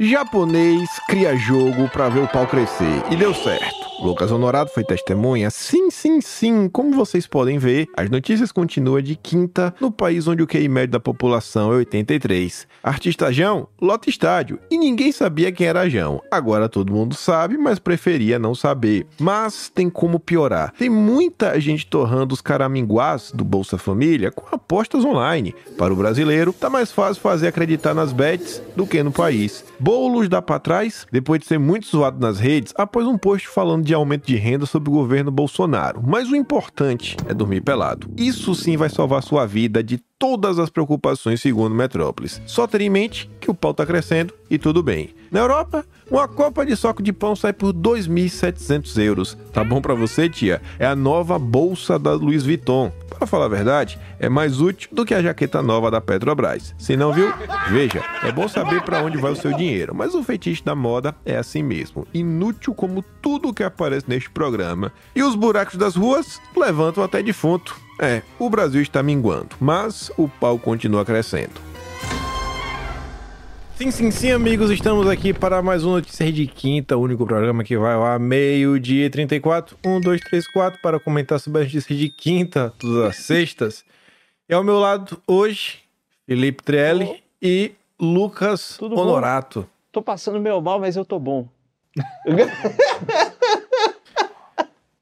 Japonês cria jogo pra ver o pau crescer. E deu certo. Lucas Honorado foi testemunha? Sim, sim, sim. Como vocês podem ver, as notícias continuam de quinta no país onde o QI médio da população é 83. Artista Jão lota estádio e ninguém sabia quem era Jão. Agora todo mundo sabe, mas preferia não saber. Mas tem como piorar. Tem muita gente torrando os caraminguás do Bolsa Família com apostas online. Para o brasileiro, tá mais fácil fazer acreditar nas bets do que no país. Boulos dá pra trás, depois de ser muito zoado nas redes, após um post falando de aumento de renda sob o governo Bolsonaro. Mas o importante é dormir pelado. Isso sim vai salvar sua vida de todas as preocupações segundo Metrópolis. Só ter em mente que o pau tá crescendo e tudo bem. Na Europa, uma copa de soco de pão sai por 2.700 euros. Tá bom para você, tia? É a nova bolsa da Louis Vuitton. Para falar a verdade, é mais útil do que a jaqueta nova da Petrobras. Se não viu, veja, é bom saber para onde vai o seu dinheiro, mas o feitiço da moda é assim mesmo, inútil como tudo que aparece neste programa. E os buracos das ruas levantam até defunto. É, o Brasil está minguando, mas o pau continua crescendo. Sim, sim, sim, amigos, estamos aqui para mais um Notícias de Quinta, o único programa que vai ao meio-dia e 34. 1, 2, 3, 4, para comentar sobre as notícias de quinta, todas as sextas. E ao meu lado, hoje, Felipe Trelli e Lucas Tudo bom? Honorato. Tô passando meio mal, mas eu tô bom.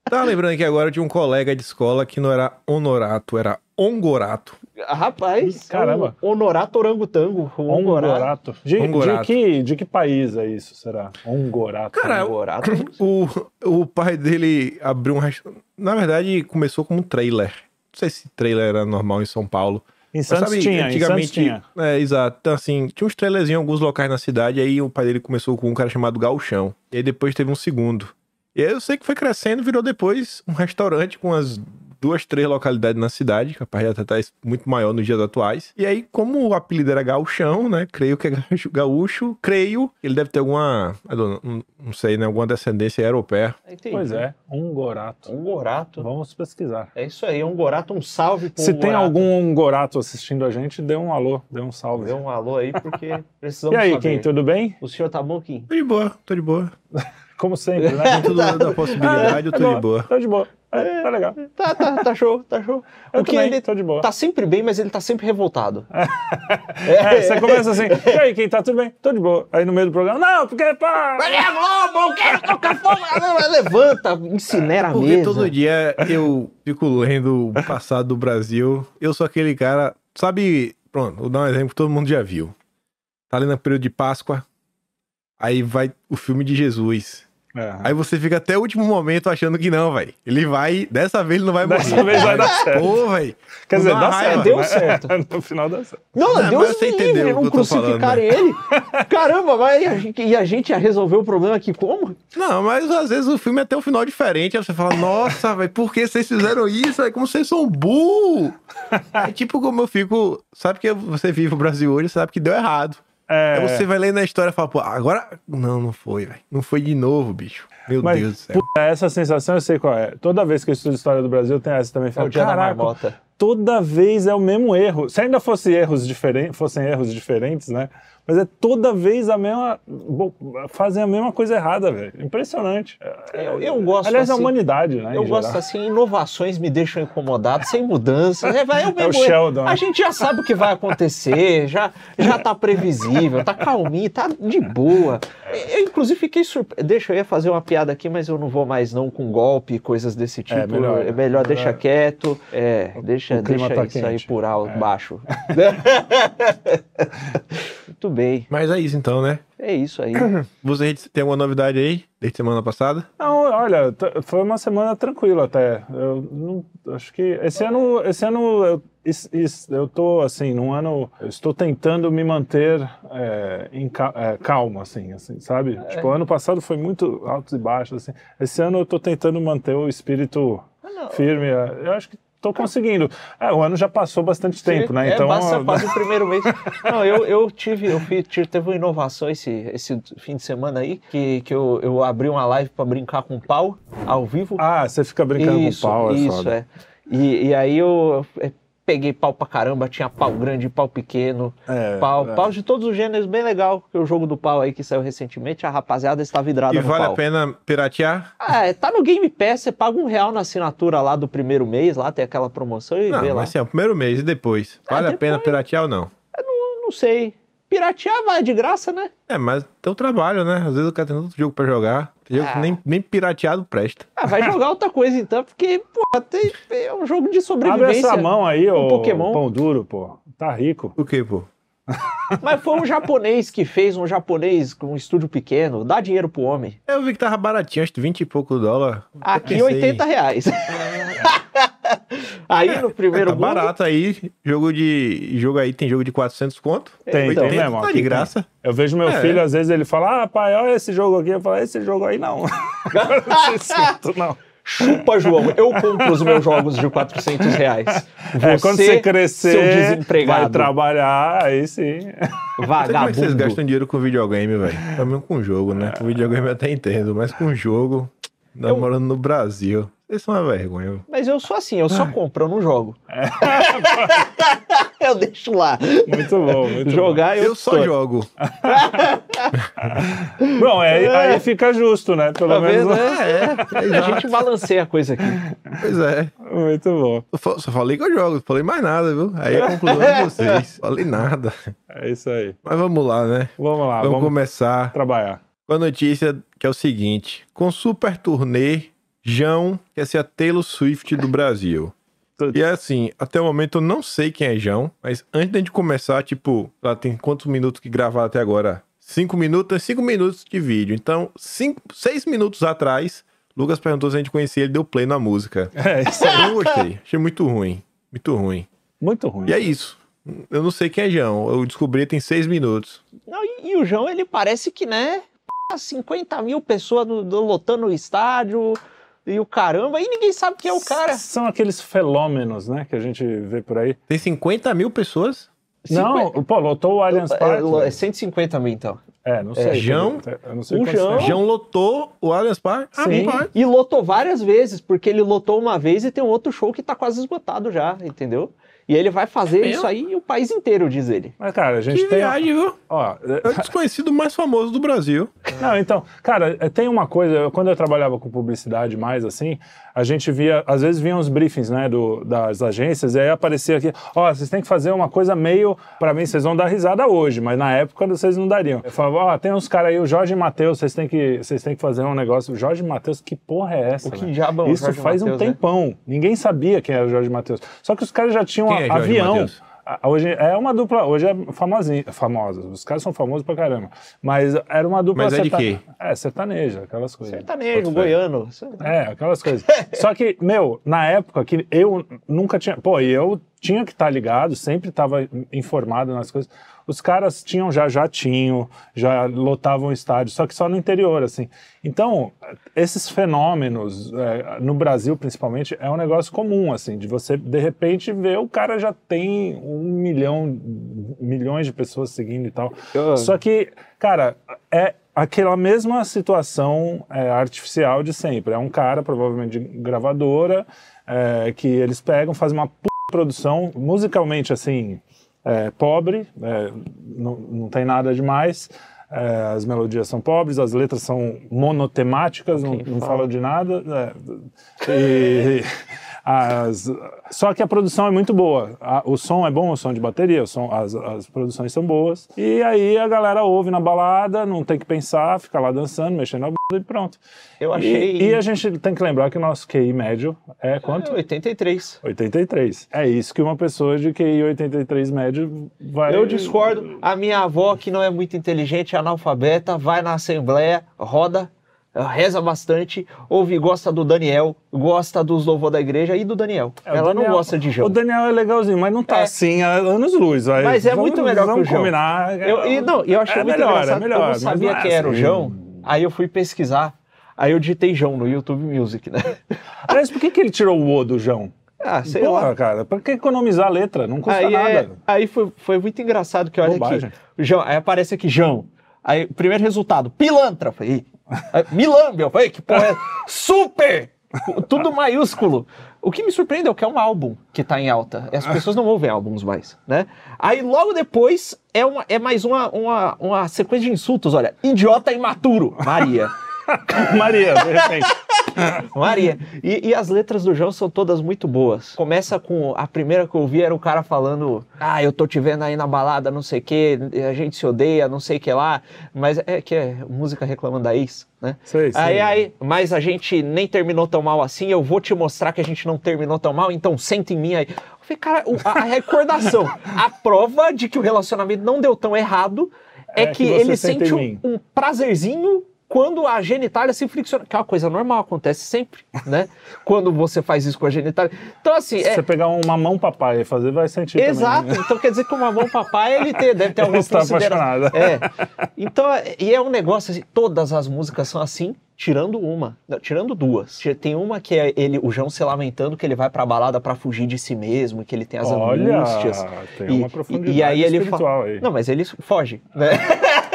Tá lembrando que agora tinha um colega de escola que não era Honorato, era Ongorato. Rapaz, Caramba. é um Honorato Orangotango. um Ongorato. Ongorato. De, Ongorato. De, que, de que país é isso, será? Ongorato. Cara, Ongorato. O, o pai dele abriu um restaurante. Na verdade, começou como um trailer. Não sei se trailer era normal em São Paulo. em Mas Santos sabe, tinha, em Santos antigamente. tinha. É, exato. Então, assim, tinha uns trailers em alguns locais na cidade, aí o pai dele começou com um cara chamado Galchão. E aí depois teve um segundo. E aí eu sei que foi crescendo, virou depois um restaurante com as duas, três localidades na cidade, capaz de até estar muito maior nos dias atuais. E aí, como o apelido era Gauchão, né? Creio que é gaúcho- gaúcho, creio, ele deve ter alguma, não, sei, né? Alguma descendência europeia. Entendi. Pois é, Ongorato. Ongorato. Vamos pesquisar. É isso aí, Ongorato, um salve pro Se tem Ongorato. algum Ongorato assistindo a gente, dê um alô, dê um salve. Dê um alô aí, porque precisamos E aí, saber. Kim, tudo bem? O senhor tá bom, Kim? Tô de boa, tô de boa. Como sempre, né? Tudo da possibilidade, eu tô Tá de boa. Tô de boa. É, tá legal. Tá, tá, tá show, tá show. Eu o também, ele tô de boa. tá sempre bem, mas ele tá sempre revoltado. É, você começa assim, e aí, Kim, tá tudo bem? Tô de boa. Aí no meio do programa, não, porque, pá... Mas é Globo, eu quero tocar fogo. Não, Levanta, incinera Porque mesa. todo dia eu fico lendo o passado do Brasil. Eu sou aquele cara. Sabe, pronto, vou dar um exemplo que todo mundo já viu. Tá ali no período de Páscoa. Aí vai o filme de Jesus. É. Aí você fica até o último momento achando que não, velho. Ele vai. Dessa vez ele não vai morrer. Dessa vez vai dar certo. Pô, velho. Quer dizer, Dá raiva, certo. deu né? certo. no final dá certo. Não, Não, Deus me livre, o não falando, crucificarem ele. Caramba, mas e a, gente, e a gente ia resolver o problema aqui como? Não, mas às vezes o filme é até um final diferente. Aí você fala, nossa, velho, por que vocês fizeram isso? É como vocês são burros. É tipo como eu fico. Sabe que você vive o Brasil hoje, sabe que deu errado. É, Aí você vai lendo a história e fala, pô, agora. Não, não foi, velho. Não foi de novo, bicho. Meu Mas, Deus do céu. puta, essa sensação eu sei qual é. Toda vez que eu estudo história do Brasil, tem essa também. É Falo, o dia da caraca, marmota. toda vez é o mesmo erro. Se ainda fosse erros diferentes, fossem erros diferentes, né? Mas é toda vez a mesma. bom, Fazem a mesma coisa errada, velho. Impressionante. Eu, eu gosto Aliás, a assim. humanidade, né? Eu gosto geral. assim, inovações me deixam incomodado, sem mudanças. É, vai, é, o É o mesmo- Sheldon, A né? gente já sabe o que vai acontecer, já, já tá previsível, tá calminho, tá de boa. Eu, inclusive, fiquei surpreso. Deixa, eu ia fazer uma piada aqui, mas eu não vou mais não com golpe, coisas desse tipo. É, melhor. É melhor deixa Melhor. quieto. É, deixa, o deixa tá isso aí quente. por alto, É. baixo. Muito bem. Mas é isso então, né? É isso aí. Você tem alguma novidade aí desde semana passada? Não, olha, foi uma semana tranquila até. Eu não, acho que esse ano, esse ano eu, is- is- eu tô assim, num ano, eu estou tentando me manter é, em é, calmo, assim, assim, sabe? Tipo, ano passado foi muito altos e baixos, assim. Esse ano eu tô tentando manter o espírito não. firme. é, Eu acho que tô conseguindo. É, o ano já passou bastante tempo, né? É, Então, passa quase o primeiro mês. Não, eu, eu tive, eu fiz, tive- teve uma inovação esse, esse fim de semana aí, que, que eu, eu abri uma live para brincar com pau ao vivo. ah, você fica brincando isso, com pau, é isso, foda. é. E, e aí eu, é, peguei pau pra caramba, tinha pau grande, pau pequeno, É, pau, é. pau de todos os gêneros, bem legal. Que o jogo do pau aí que saiu recentemente, a rapaziada está vidrada E no vale pau. a pena piratear? Ah, é, tá no Game Pass, você paga um real na assinatura lá do primeiro mês, lá tem aquela promoção e Não, vê lá. mas assim, é o primeiro mês e depois. Vale a depois. pena piratear ou não? Não sei. Piratear vai de graça, né? É, mas tem o trabalho, né? Às vezes o cara tem outro jogo pra jogar. Tem jogo que Ah. nem, nem pirateado presta. Ah, vai jogar outra coisa então, porque, pô, tem, é um jogo de Abre sobrevivência. essa mão aí, um ô Pokémon. pão duro, pô. Tá rico. O quê, pô? Mas foi um japonês que fez, um japonês com um estúdio pequeno, dá dinheiro pro homem. Eu vi que tava baratinho, acho que 20 e pouco dólar. Aqui, pensei, 80 reais. aí no primeiro Tá mundo, barato aí. Jogo de. Jogo aí tem jogo de 400 conto. Tem, Então, tem mesmo. tá de tem. graça. Eu vejo meu É. filho, às vezes, ele fala, ah, pai, olha esse jogo aqui. Eu falo, esse jogo aí não. Agora não não. chupa, João. Eu compro os meus jogos de 400 reais. É, quando você seu crescer, desempregado. vai trabalhar, aí sim. Sei como é que vocês Vagabundo. gastam dinheiro com videogame, velho. Também com jogo, né? Com videogame eu até entendo, mas com jogo, ainda Eu- morando no Brasil. Vocês são uma vergonha. Mas eu sou assim, eu só compro, eu não jogo. eu deixo lá. Muito bom, muito Jogar eu, Eu só tô. jogo. bom. Bom, aí, aí fica justo, né? Pelo Tá menos. vendo? É, é. A gente balanceia a coisa aqui. Pois é. Muito bom. Eu só falei que eu jogo, não falei mais nada, viu? Aí a conclusão é de vocês. Falei nada. É isso aí. Mas vamos lá, né? Vamos lá, vamos, vamos, começar trabalhar. com a notícia que é o seguinte: com super turnê, João quer ser a Taylor Swift do Brasil. E é assim, até o momento eu não sei quem é João, mas antes da gente começar, tipo, lá tem quantos minutos que gravaram até agora? Cinco minutos, cinco minutos de vídeo. Então, cinco, seis minutos atrás, Lucas perguntou se a gente conhecia, ele deu play na música. É isso aí. Eu não gostei, achei muito ruim, muito ruim. Muito ruim. E é isso. Eu não sei quem é João, eu descobri tem seis minutos. Não, e, e o João, ele parece que, né? p- 50 mil pessoas no- no- lotando o estádio e o caramba, e ninguém sabe quem é o cara. São aqueles fenômenos, né, que a gente vê por aí. Tem 50 mil pessoas? Não, pô, lotou o Allianz É, Parque. lo- é velho. 150 mil, então. É, não sei. João? Eu não sei O tem. João lotou o Allianz Parque? Ah, Sim. E lotou várias vezes, porque ele lotou uma vez e tem um outro show que tá quase esgotado já, entendeu? E ele vai fazer É isso aí o país inteiro, diz ele. Mas, cara, a gente Que tem. viagem, viu? Ó, É o desconhecido mais famoso do Brasil. Não, então, cara, é, tem uma coisa, quando eu trabalhava com publicidade mais assim, a gente via, às vezes vinham os briefings, né, do, das agências, e aí aparecia aqui, ó, vocês têm que fazer uma coisa meio, pra mim, vocês vão dar risada hoje, mas na época vocês não dariam. Eu falava, ó, tem uns caras aí, o Jorge e Matheus, vocês têm que, vocês têm que fazer um negócio. Jorge e Matheus, que porra é essa? O que velho? diabo é o Isso Jorge faz um Matheus, né? tempão. Ninguém sabia quem era o Jorge e Matheus. Só que os caras já tinham Quem é Jorge avião. Matheus? Ah, Hoje é uma dupla, hoje é famosinha, famosa. Os caras são famosos pra caramba. Mas era uma dupla Mas é de quê? É, sertaneja, aquelas coisas. Sertanejo, goiano. É, aquelas coisas. Só que, meu, na época que eu nunca tinha. Pô, e eu tinha que estar ligado, sempre estava informado nas coisas. Os caras tinham já jatinho, já lotavam estádio, só que só no interior, assim. Então, esses fenômenos, é, no Brasil principalmente, é um negócio comum, assim, de você, de repente, ver o cara já tem um milhão, milhões de pessoas seguindo e tal. Eu- Só que, cara, é aquela mesma situação é, artificial de sempre. É um cara, provavelmente de gravadora, é, que eles pegam, fazem uma p... produção, musicalmente assim, é, pobre, é, não, não tem nada demais. é, as melodias são pobres, as letras são monotemáticas, não, Ok, não fala. falam de nada. é, e as- só que a produção é muito boa. A- o som é bom, o som de bateria, o som, as, as produções são boas. E aí a galera ouve na balada, não tem que pensar, fica lá dançando, mexendo na bunda e pronto. Eu E- achei. E, a gente tem que lembrar que o nosso QI médio é quanto? É, 83. 83. É isso que uma pessoa de QI 83 médio vai. Eu discordo. A minha avó, que não é muito inteligente, é analfabeta, vai na assembleia, roda, reza bastante, ouve, gosta do Daniel, gosta dos louvor da igreja e do Daniel. É, o Ela Daniel- não gosta de João. O Daniel é legalzinho, mas não tá É. assim há anos luz. vai. Mas é Vamos- muito melhor que o vamos João. combinar. Eu, e, não, eu achei É muito melhor, é engraçado, melhor, eu não sabia não é quem era o assim. João, aí eu fui pesquisar, aí eu digitei João no YouTube Music, né? Aliás, por que, que ele tirou o O do João? Ah, sei Porra, lá. cara, pra que economizar a letra? Não custa Aí, é, nada. aí foi, foi muito engraçado que olha Bobagem. aqui. João, aí aparece aqui João. Aí, primeiro resultado, pilantra. Falei, Aí, Milâmbia. Eu Falei, que porra é? Super! Tudo maiúsculo. O que me surpreende é que é um álbum que tá em alta. As pessoas não ouvem álbuns mais, né? Aí logo depois é, uma, é mais uma, uma, uma sequência de insultos, olha. Idiota imaturo, Maria. Maria, de repente. Maria. E, e, as letras do João são todas muito boas. Começa com. A primeira que eu ouvi era o cara falando: Ah, eu tô te vendo aí na balada, não sei o quê, a gente se odeia, não sei o que lá. Mas é que é música reclamando da ex, né? Sei, sei. Aí, aí, mas a gente nem terminou tão mal assim, eu vou te mostrar que a gente não terminou tão mal, então senta em mim aí. Eu falei, cara, a, a recordação, a prova de que o relacionamento não deu tão errado é, é que, que ele sente um, um prazerzinho quando a genitália se fricciona, que é uma coisa normal, acontece sempre, né? quando você faz isso com a genitália. Então, assim. Se é... você pegar um mamão papai e fazer, vai sentir. Exato. Também, né? Então quer dizer que o mamão papai ele ter, deve ter alguma está apaixonado. É. Então, e é um negócio assim, todas as músicas são assim, tirando uma, não, tirando duas. Tem uma que é ele, o João se lamentando que ele vai pra balada para fugir de si mesmo, que ele tem as Olha, angústias. Tem uma profundidade e, e aí ele espiritual aí. Não, mas ele foge, né?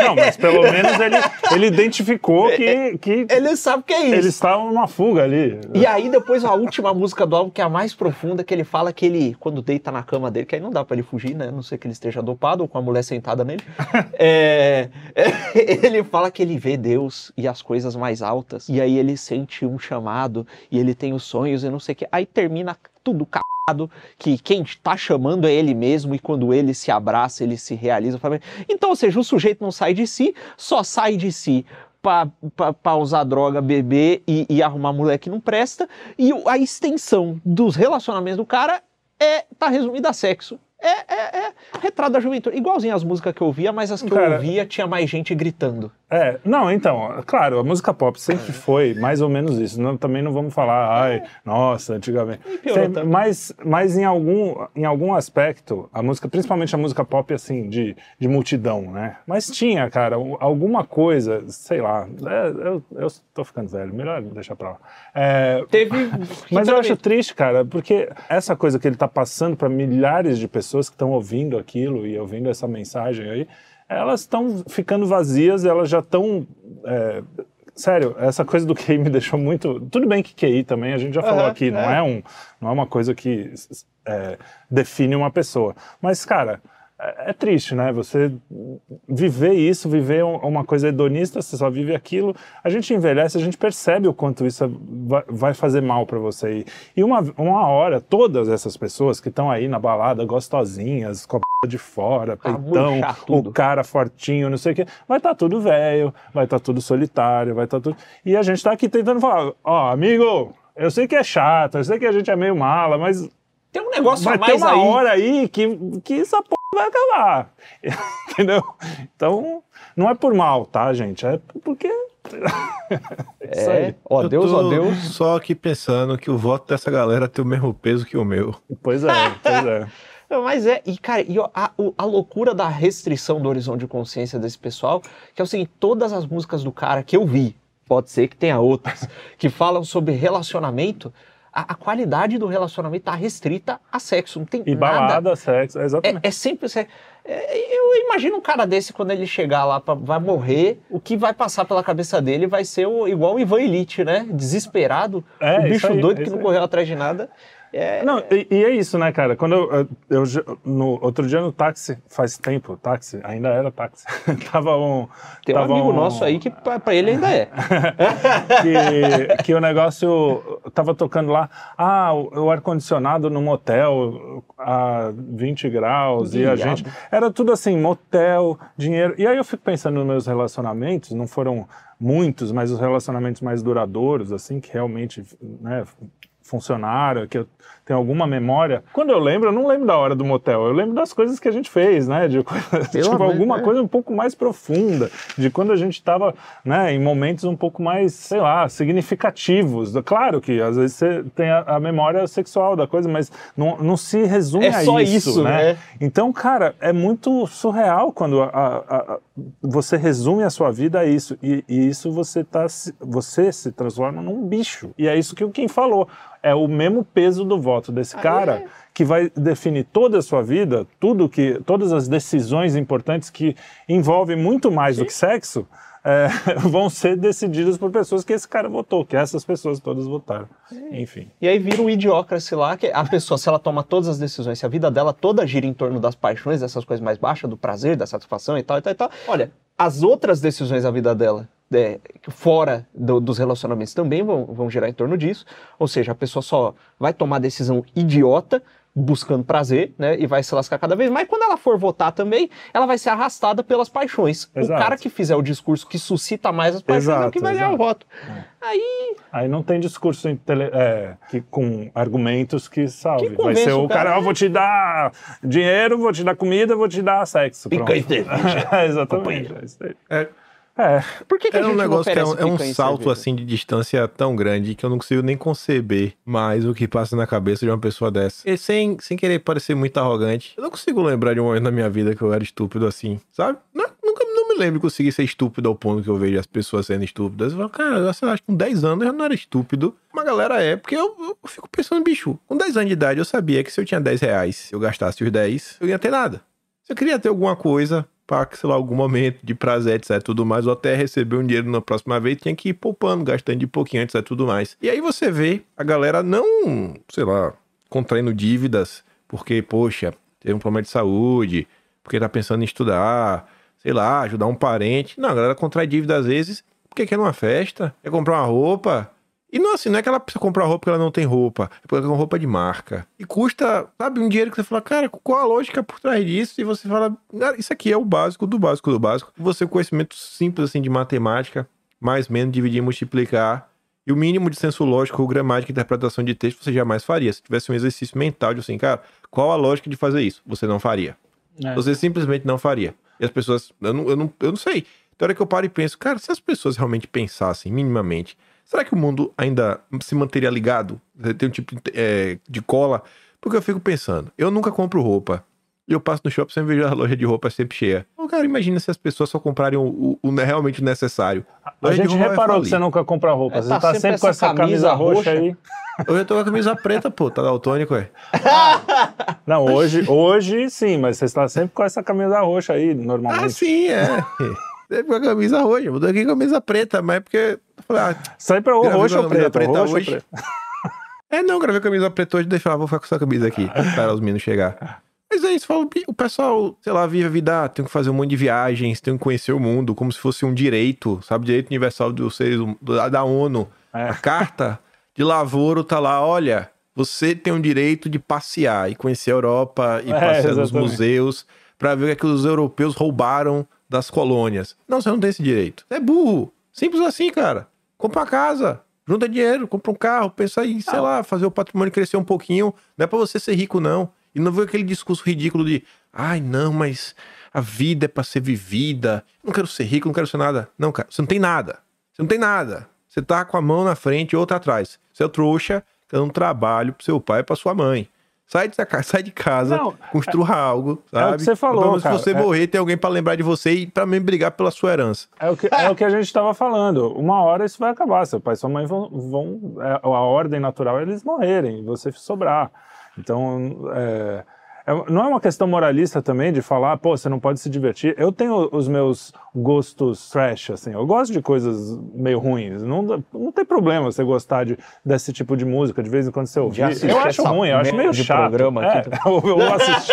Não, mas pelo menos ele, ele identificou que, que. Ele sabe que é isso. Ele está numa fuga ali. E aí, depois, a última música do álbum, que é a mais profunda, que ele fala que ele, quando deita na cama dele, que aí não dá para ele fugir, né? A não sei que ele esteja dopado ou com a mulher sentada nele. é, ele fala que ele vê Deus e as coisas mais altas. E aí ele sente um chamado e ele tem os sonhos e não sei o que. Aí termina tudo cagado, que quem está chamando é ele mesmo e quando ele se abraça, ele se realiza. Então, ou seja, o sujeito não sai de si, só sai de si para usar droga, beber e, e arrumar mulher que não presta. E a extensão dos relacionamentos do cara é tá resumida a sexo. É, é, é retrato da juventude. Igualzinho as músicas que eu ouvia, mas as que Cara, eu ouvia tinha mais gente gritando. É, não, então, claro, a música pop sempre foi mais ou menos isso. Não, também não vamos falar, ai, nossa, antigamente. Sempre, mas mas em, algum, em algum aspecto, a música, principalmente a música pop, assim, de, de multidão, né? Mas tinha, cara, alguma coisa, sei lá, é, eu, eu tô ficando velho, melhor deixar pra lá. É, Teve. mas eu acho triste, cara, porque essa coisa que ele tá passando para milhares de pessoas que estão ouvindo aquilo e ouvindo essa mensagem aí elas estão ficando vazias, elas já estão. É, sério, essa coisa do QI me deixou muito. Tudo bem que QI também, a gente já falou aqui, é. não é um, não é uma coisa que é, define uma pessoa. Mas, cara, é, é triste, né? Você viver isso, viver uma coisa hedonista, você só vive aquilo. A gente envelhece, a gente percebe o quanto isso vai fazer mal para você. E uma, uma hora, todas essas pessoas que estão aí na balada, gostosinhas, com a p... de fora, peitão, o cara fortinho, não sei o quê, vai estar tá tudo velho, vai estar tá tudo solitário, vai estar tá tudo. E a gente tá aqui tentando falar: ó, oh, amigo, eu sei que é chato, eu sei que a gente é meio mala, mas tem um negócio vai a mais ter uma aí. hora aí que, que essa porra vai acabar. Entendeu? Então, não é por mal, tá, gente? É porque. é, ó Deus, ó Deus. Só aqui pensando que o voto dessa galera tem o mesmo peso que o meu. Pois é, pois é. Mas é, e cara, e a, a, loucura da restrição do horizonte de consciência desse pessoal, que é o seguinte: todas as músicas do cara que eu vi, pode ser que tenha outras, que falam sobre relacionamento, a, a, qualidade do relacionamento está restrita a sexo, não tem e nada. balada, sexo, exatamente. É, é sempre sexo. É, eu imagino um cara desse, quando ele chegar lá, pra, vai morrer, o que vai passar pela cabeça dele vai ser o, igual o Ivan Elite, né? Desesperado, é, o bicho aí, doido que não correu atrás de nada. É... Não, e, e, é isso, né, cara? Quando eu, eu, eu, no outro dia no táxi, faz tempo, táxi, ainda era táxi. tava um. Tem tava um amigo um... nosso aí que pra ele ainda é. que, que o negócio tava tocando lá, ah, o, o ar-condicionado no motel a 20 graus e a gente. Era tudo assim, motel, dinheiro. E aí eu fico pensando nos meus relacionamentos, não foram muitos, mas os relacionamentos mais duradouros, assim, que realmente né, funcionaram, que eu tenho alguma memória. Quando eu lembro, eu não lembro da hora do motel, eu lembro das coisas que a gente fez, né? De, tipo, alguma é. coisa um pouco mais profunda, de quando a gente estava né, em momentos um pouco mais, sei lá, significativos. Claro que às vezes você tem a, a memória sexual da coisa, mas não, não se resume é a só isso, isso né? né? Então, cara, é muito surreal quando a, a, você resume a sua vida a isso. E, e isso você, tá, você se transforma num bicho. E é isso que o Kim falou é o mesmo peso do voto desse cara é. que vai definir toda a sua vida, tudo que, todas as decisões importantes que envolvem muito mais Sim. do que sexo, é, vão ser decididos por pessoas que esse cara votou, que essas pessoas todas votaram. Enfim. E aí vira um idiocracy lá, que a pessoa, se ela toma todas as decisões, se a vida dela toda gira em torno das paixões, dessas coisas mais baixas, do prazer, da satisfação e tal, e tal, e tal. Olha, as outras decisões da vida dela, é, fora do- dos relacionamentos, também vão, vão girar em torno disso. Ou seja, a pessoa só vai tomar decisão idiota, buscando prazer, né? E vai se lascar cada vez mais. Quando ela for votar também, ela vai ser arrastada pelas paixões. Exato. O cara que fizer o discurso que suscita mais as paixões é o Exato, que vai ganhar o exato. voto. Aí Aí não tem discurso intele- é, que, com argumentos que salve. Que Vai ser o o cara, cara. "Ah, vou te dar dinheiro, vou te dar comida, vou te dar sexo. Pica e cerveja. É, Exatamente. É. É, Por que, que É um negócio que é um, é um salto assim de distância tão grande que eu não consigo nem conceber mais o que passa na cabeça de uma pessoa dessa. E sem, sem querer parecer muito arrogante, eu não consigo lembrar de um momento na minha vida que eu era estúpido assim, sabe? Não, nunca não me lembro de conseguir ser estúpido ao ponto que eu vejo as pessoas sendo estúpidas. Eu falo, cara, eu sei lá, acho que com 10 anos eu já não era estúpido. Uma galera é, porque eu, eu fico pensando, bicho, com 10 anos de idade eu sabia que se eu tinha 10 reais, se eu gastasse os 10, eu ia ter nada. Se eu queria ter alguma coisa para, sei lá, algum momento de prazer, etc, tudo mais, ou até receber um dinheiro na próxima vez, tinha que ir poupando, gastando de pouquinho, etc, tudo mais. E aí você vê a galera não, sei lá, contraindo dívidas porque, poxa, teve um problema de saúde, porque tá pensando em estudar, sei lá, ajudar um parente. Não, a galera contrai dívida às vezes porque quer numa festa, quer comprar uma roupa, e não assim, não é que ela precisa comprar roupa porque ela não tem roupa, é porque ela tem roupa de marca. E custa, sabe, um dinheiro que você fala, cara, qual a lógica por trás disso? E você fala, cara, isso aqui é o básico do básico do básico. Você conhecimento simples assim de matemática, mais menos dividir e multiplicar. E o mínimo de senso lógico, gramática e interpretação de texto você jamais faria. Se tivesse um exercício mental de assim, cara, qual a lógica de fazer isso? Você não faria. É. Você simplesmente não faria. E as pessoas, eu não, eu não, eu não sei. Tem hora que eu paro e penso, cara, se as pessoas realmente pensassem minimamente, será que o mundo ainda se manteria ligado? Tem um tipo de, é, de cola? Porque eu fico pensando, eu nunca compro roupa. E eu passo no shopping sempre vejo a loja de roupa sempre cheia. Então, cara, imagina se as pessoas só comprarem o, o- o realmente o necessário. A de gente vai reparou que você nunca compra roupa. É, você tá tá, sempre sempre com essa camisa, camisa roxa roxa. aí. Eu já tô com a camisa preta, pô, tá daltônico, é. Não, hoje, hoje sim, mas você está sempre com essa camisa roxa aí, Ah, normalmente. sim, é. Sempre com a camisa roxa. Eu tô aqui com a camisa preta, mas é porque. falei, ah, Sempre ou Gravei roxo com a ou preta roxo ou hoje. preto. É, não, gravei camisa preta hoje, deixa eu falar, vou ficar com essa camisa aqui, esperar os meninos chegar. Mas é isso, falo, o pessoal, sei lá, vive a vida, ah, tem que fazer um monte de viagens, tem que conhecer o mundo, como se fosse um direito, sabe? Direito universal dos seres, da ONU. É. A carta de lavoro tá lá, olha, você tem o direito de passear e conhecer a Europa e É, passear nos exatamente. museus pra ver o que, é que os europeus roubaram das colônias. Não, você não tem esse direito. É burro. Simples assim, cara. Compra uma casa, junta dinheiro, compra um carro, pensa em, sei lá, fazer o patrimônio crescer um pouquinho. Não é pra você ser rico, não. E não ver aquele discurso ridículo de, ai, não, mas a vida é pra ser vivida. Não quero ser rico, não quero ser nada. Não, cara, você não tem nada. Você não tem nada. Você tá com a mão na frente e outra atrás. Você é trouxa, dando um trabalho pro seu pai e pra sua mãe. Sai de, sai de casa, Não, construa algo, é o sabe? que você falou, Pelo menos cara, se você é- morrer, tem alguém pra lembrar de você e me brigar pela sua herança. É o, que, é o que a gente estava falando. Uma hora isso vai acabar. Seu pai e sua mãe vão. vão é, a ordem natural é eles morrerem e você sobrar. Então, é, é- não é uma questão moralista também de falar, pô, você não pode se divertir. Eu tenho os meus gostos trash, assim. Eu gosto de coisas meio ruins. Não, não tem problema você gostar de, desse tipo de música. De vez em quando você ouvir. Eu acho ruim, eu acho meio de chato. programa é, eu, assisti,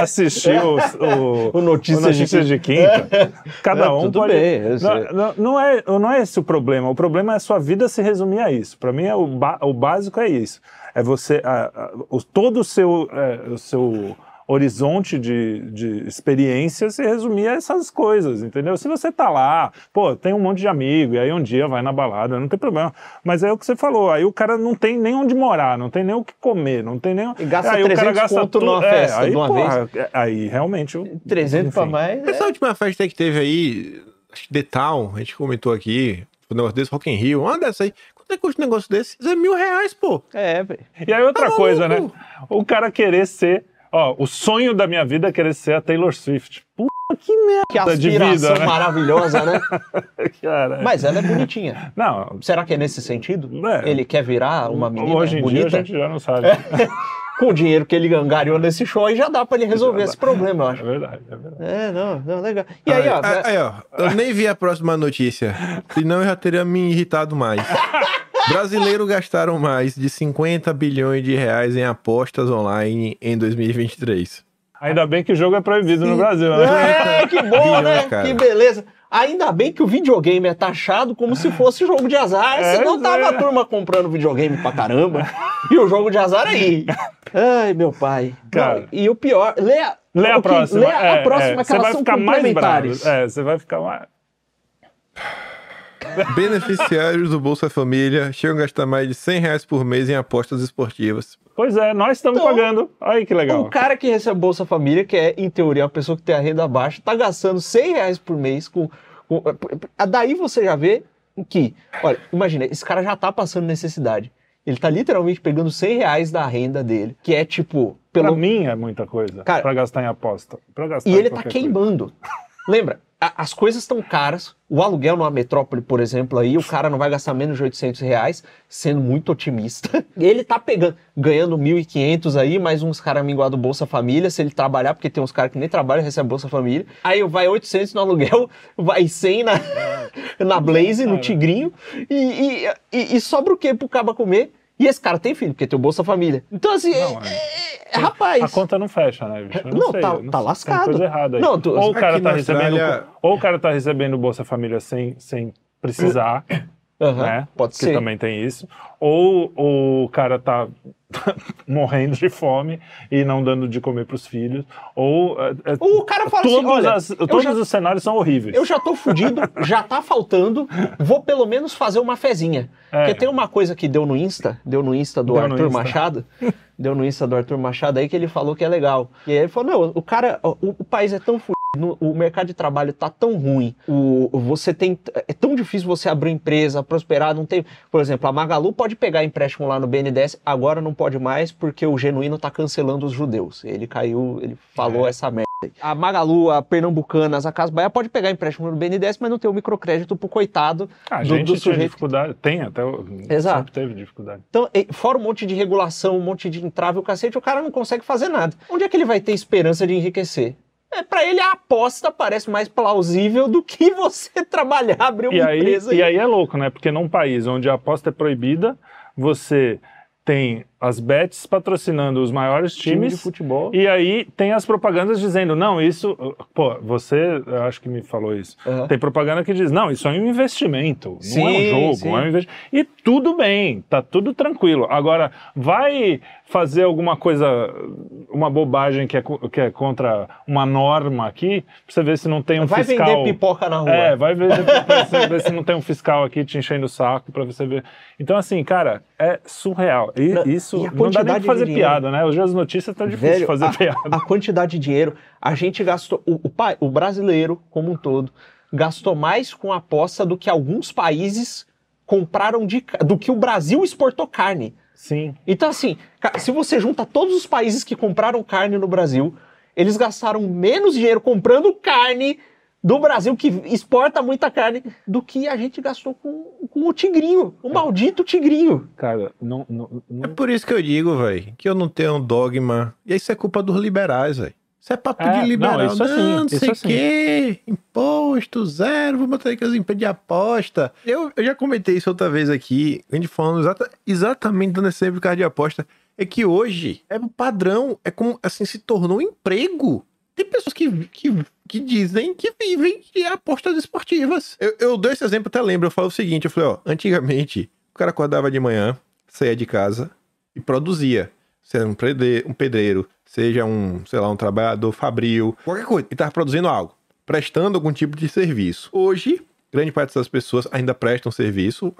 assisti o, o, O Notícias o Notícias de Quinta. Cada um tudo pode. bem, não, não, não é, não é esse o problema. O problema é a sua vida se resumir a isso. Para mim, é o, ba- o básico é isso. É você. a- a- o- todo o seu, é, o seu horizonte de, de experiência se resumir a essas coisas, entendeu? Se você tá lá, pô, tem um monte de amigo, e aí um dia vai na balada, não tem problema. Mas é o que você falou, aí o cara não tem nem onde morar, não tem nem o que comer, não tem nem... E gasta aí o cara 300 conto tudo- numa é, festa aí, de uma porra, é, Aí realmente... o- 300 pra enfim. mais. Essa última festa que teve aí, acho que The Town, a gente comentou aqui, um negócio desse, Rock in Rio, uma dessa aí. Quanto é que custa um negócio desse? É mil reais, pô. É, velho. E aí outra Tá coisa, né? O cara querer ser. Ó, o sonho da minha vida é querer ser a Taylor Swift. Puta que merda Que de aspiração vida, né? maravilhosa, né? Cara. Mas ela é bonitinha. Não, Será que é nesse sentido? É. Ele quer virar uma menina hoje em bonita? dia a gente já não sabe. com o dinheiro que ele angariou nesse show, aí já dá pra ele resolver esse problema, eu É acho. verdade, é verdade. É, não, não, legal. E aí, ó, aí, aí, ó, eu nem vi a próxima notícia, senão eu já teria me irritado mais. Brasileiros gastaram mais de 50 bilhões de reais em apostas online em 2023. Ainda bem que o jogo é proibido no Brasil, né? É, que bom, Bilhões, né? cara. Que beleza. Ainda bem que o videogame é taxado como se fosse jogo de azar, É, senão tava é. a turma comprando videogame pra caramba. e o jogo de azar aí. Ai, meu pai. Cara. Não, e o pior, lê a, Lê a próxima. Lê a, a é, próxima, é. que Você elas vai são ficar mais bravo. complementares. É, você vai ficar mais... Beneficiários do Bolsa Família chegam a gastar mais de 100 reais por mês em apostas esportivas. Pois é, nós estamos Então, pagando. Olha que legal. O cara que recebe Bolsa Família, que é, em teoria, uma pessoa que tem a renda baixa, tá gastando 100 reais por mês com. com- daí você já vê que, olha, imagina, esse cara já tá passando necessidade. Ele tá literalmente pegando 100 reais da renda dele, que é tipo. Pra Pelo... mim é muita coisa. Cara, pra gastar em aposta. Pra gastar E ele tá queimando. Lembra? A- as coisas estão caras. O aluguel numa metrópole, por exemplo, aí, o cara não vai gastar menos de 800 reais, sendo muito otimista. E ele tá pegando, ganhando 1.500 aí, mais uns caras minguados do Bolsa Família, se ele trabalhar, porque tem uns caras que nem trabalham e recebem Bolsa Família. Aí vai 800 no aluguel, vai 100 na, na Blaze, no. Tigrinho, e, e, e- e sobra o quê pro caba comer? E esse cara tem filho, porque tem o Bolsa Família. Então, assim, Não, é- é- é- rapaz... A conta não fecha, né, bicho? Eu Não, sei, tá- eu tá sei. Tem lascado. coisa errada aí. Não, tu- ou o cara tá na recebendo, Austrália- ou o cara tá recebendo Bolsa Família sem, sem precisar, Aham, né? Pode que ser. também tem isso. Ou, ou o cara tá morrendo de fome e não dando de comer pros filhos. Ou é, é, O cara fala assim, todos, olha, as- eu todos já- os cenários são horríveis. Eu já tô fudido, já tá faltando, vou pelo menos fazer uma fezinha. É. Porque tem uma coisa que deu no Insta, deu no Insta do Deu Arthur Insta. Machado, deu no Insta do Arthur Machado aí que ele falou que é legal. E aí ele falou, não, o cara, o, o país é tão fudido, no- o mercado de trabalho tá tão ruim, o, você tem, é tão difícil você abrir empresa, prosperar, não tem, por exemplo, a Magalu pode pegar empréstimo lá no BNDES, agora não pode mais porque o Genuíno tá cancelando os judeus. Ele caiu, ele falou É. essa merda. A Magalu, a Pernambucanas, a Casa Bahia pode pegar empréstimo no BNDES, mas não tem o microcrédito pro coitado a do, gente do tinha sujeito. dificuldade, tem até, o- Exato. sempre teve dificuldade. Então, fora um monte de regulação, um monte de entrave, o cacete, o cara não consegue fazer nada. Onde é que ele vai ter esperança de enriquecer? É, para ele a aposta parece mais plausível do que você trabalhar, abrir uma E aí, empresa. e aí é louco, né? Porque num país onde a aposta é proibida, você tem as bets patrocinando os maiores time times. de futebol. E aí tem as propagandas dizendo, não, isso. Pô, você, acho que me falou isso. Aham. Tem propaganda que diz, não, isso é um investimento, não é Sim, um jogo, sim. é um investimento. E tudo bem, tá tudo tranquilo. Agora, vai fazer alguma coisa, uma bobagem que é, que é contra uma norma aqui, pra você ver se não tem um vai fiscal. vender pipoca na rua. É, vai ver, ver se não tem um fiscal aqui te enchendo o saco pra você ver. Então, assim, cara, é surreal. E Não, isso a não dá nem pra fazer piada, né? Hoje as notícias tá difícil Velho, de fazer a, piada. a quantidade de dinheiro, a gente gastou, o, o, o brasileiro como um todo, gastou mais com aposta do que alguns países compraram de, do que o Brasil exportou carne. Sim. Então, assim, se você junta todos os países que compraram carne no Brasil, eles gastaram menos dinheiro comprando carne do Brasil, que exporta muita carne, do que a gente gastou com, com o tigrinho, o maldito tigrinho. Cara, não. não, não- É por isso que eu digo, velho, que eu não tenho um dogma. E isso é culpa dos liberais, velho. Isso é papo É, de liberal. não, Não, isso assim, não isso sei o assim. quê. Imposto zero, vou botar aqui as empresas de aposta. Eu, eu já comentei isso outra vez aqui, a gente falando exata- exatamente dando esse exemplo de carro de aposta. É que hoje é um padrão, é como assim, se tornou um emprego. Tem pessoas que, que, que dizem que vivem de apostas esportivas. Eu, eu dou esse exemplo, até lembro. Eu falo o seguinte: eu falei, ó, antigamente, o cara acordava de manhã, saía de casa e produzia. Seja um pedreiro, um pedreiro, seja um, sei lá, um trabalhador fabril, qualquer coisa. Ele estava produzindo algo, prestando algum tipo de serviço. Hoje, grande parte dessas pessoas ainda prestam serviço,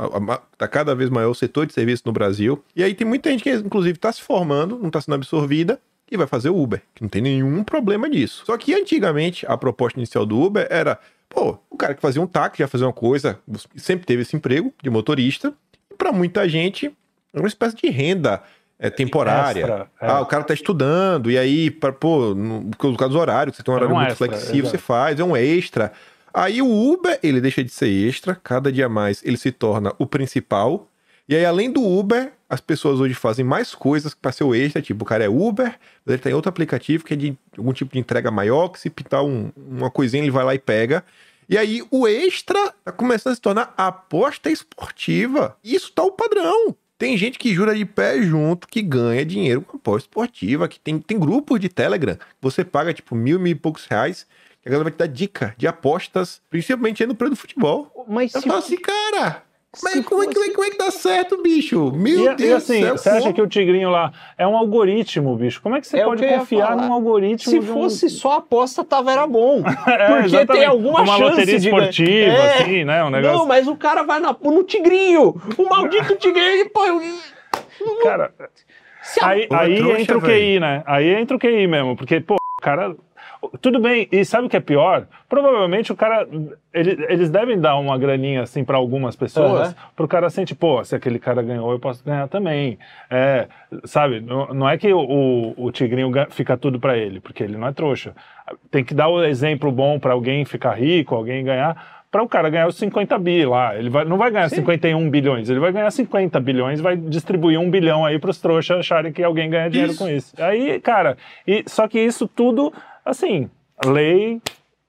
está cada vez maior o setor de serviço no Brasil. E aí tem muita gente que, inclusive, está se formando, não está sendo absorvida, e vai fazer o Uber, que não tem nenhum problema disso. Só que antigamente a proposta inicial do Uber era, pô, o cara que fazia um táxi já fazia uma coisa, sempre teve esse emprego de motorista, e para muita gente é uma espécie de renda é, temporária. Extra, é. Ah, o cara tá estudando, e aí, pra, pô, no, por causa dos horários, você tem um É horário um muito extra, flexível, exato. você faz, é um extra. Aí o Uber, ele deixa de ser extra, cada dia mais ele se torna o principal, E aí, além do Uber, as pessoas hoje fazem mais coisas para ser o extra. Tipo, o cara é Uber, mas ele tem outro aplicativo que é de algum tipo de entrega maior, que se pintar um- uma coisinha, ele vai lá e pega. E aí, o extra tá começando a se tornar aposta esportiva. Isso tá o padrão. Tem gente que jura de pé junto que ganha dinheiro com aposta esportiva, que tem, tem grupos de Telegram. Você paga, tipo, mil, mil e poucos reais, que a galera vai te dar dica de apostas, principalmente aí no preço do futebol. Mas Eu se falo assim, cara, como é, como, é, que- como, é, fosse- como é que dá certo, bicho? Meu E, Deus e assim, do céu. você acha que o tigrinho lá é um algoritmo, bicho? Como é que você É pode que confiar num algoritmo? se de um- fosse só aposta, tava era bom. É, Porque tem alguma Uma chance loteria de esportiva, É. assim, né? Um negócio. Não, mas o cara vai na, no tigrinho. O maldito tigrinho, pô. Cara, Se a- aí, é aí trouxa, entra o velho. QI, né? Aí entra o QI mesmo, porque, pô, o cara. Tudo bem, e sabe o que é pior? Provavelmente o cara. ele- eles devem dar uma graninha assim pra algumas pessoas, Aham. pro cara sentir, pô, se aquele cara ganhou, eu posso ganhar também. É, sabe? Não, não é que o, o, tigrinho fica tudo pra ele, porque ele não é trouxa. Tem que dar o exemplo bom pra alguém ficar rico, alguém ganhar. Para o cara ganhar os 50 bi lá. Ele vai, não vai ganhar 51 bilhões, ele vai ganhar 50 bilhões vai distribuir um bilhão aí para os trouxas acharem que alguém ganha dinheiro Isso. com isso. Aí, cara, e, só que isso tudo, assim, lei,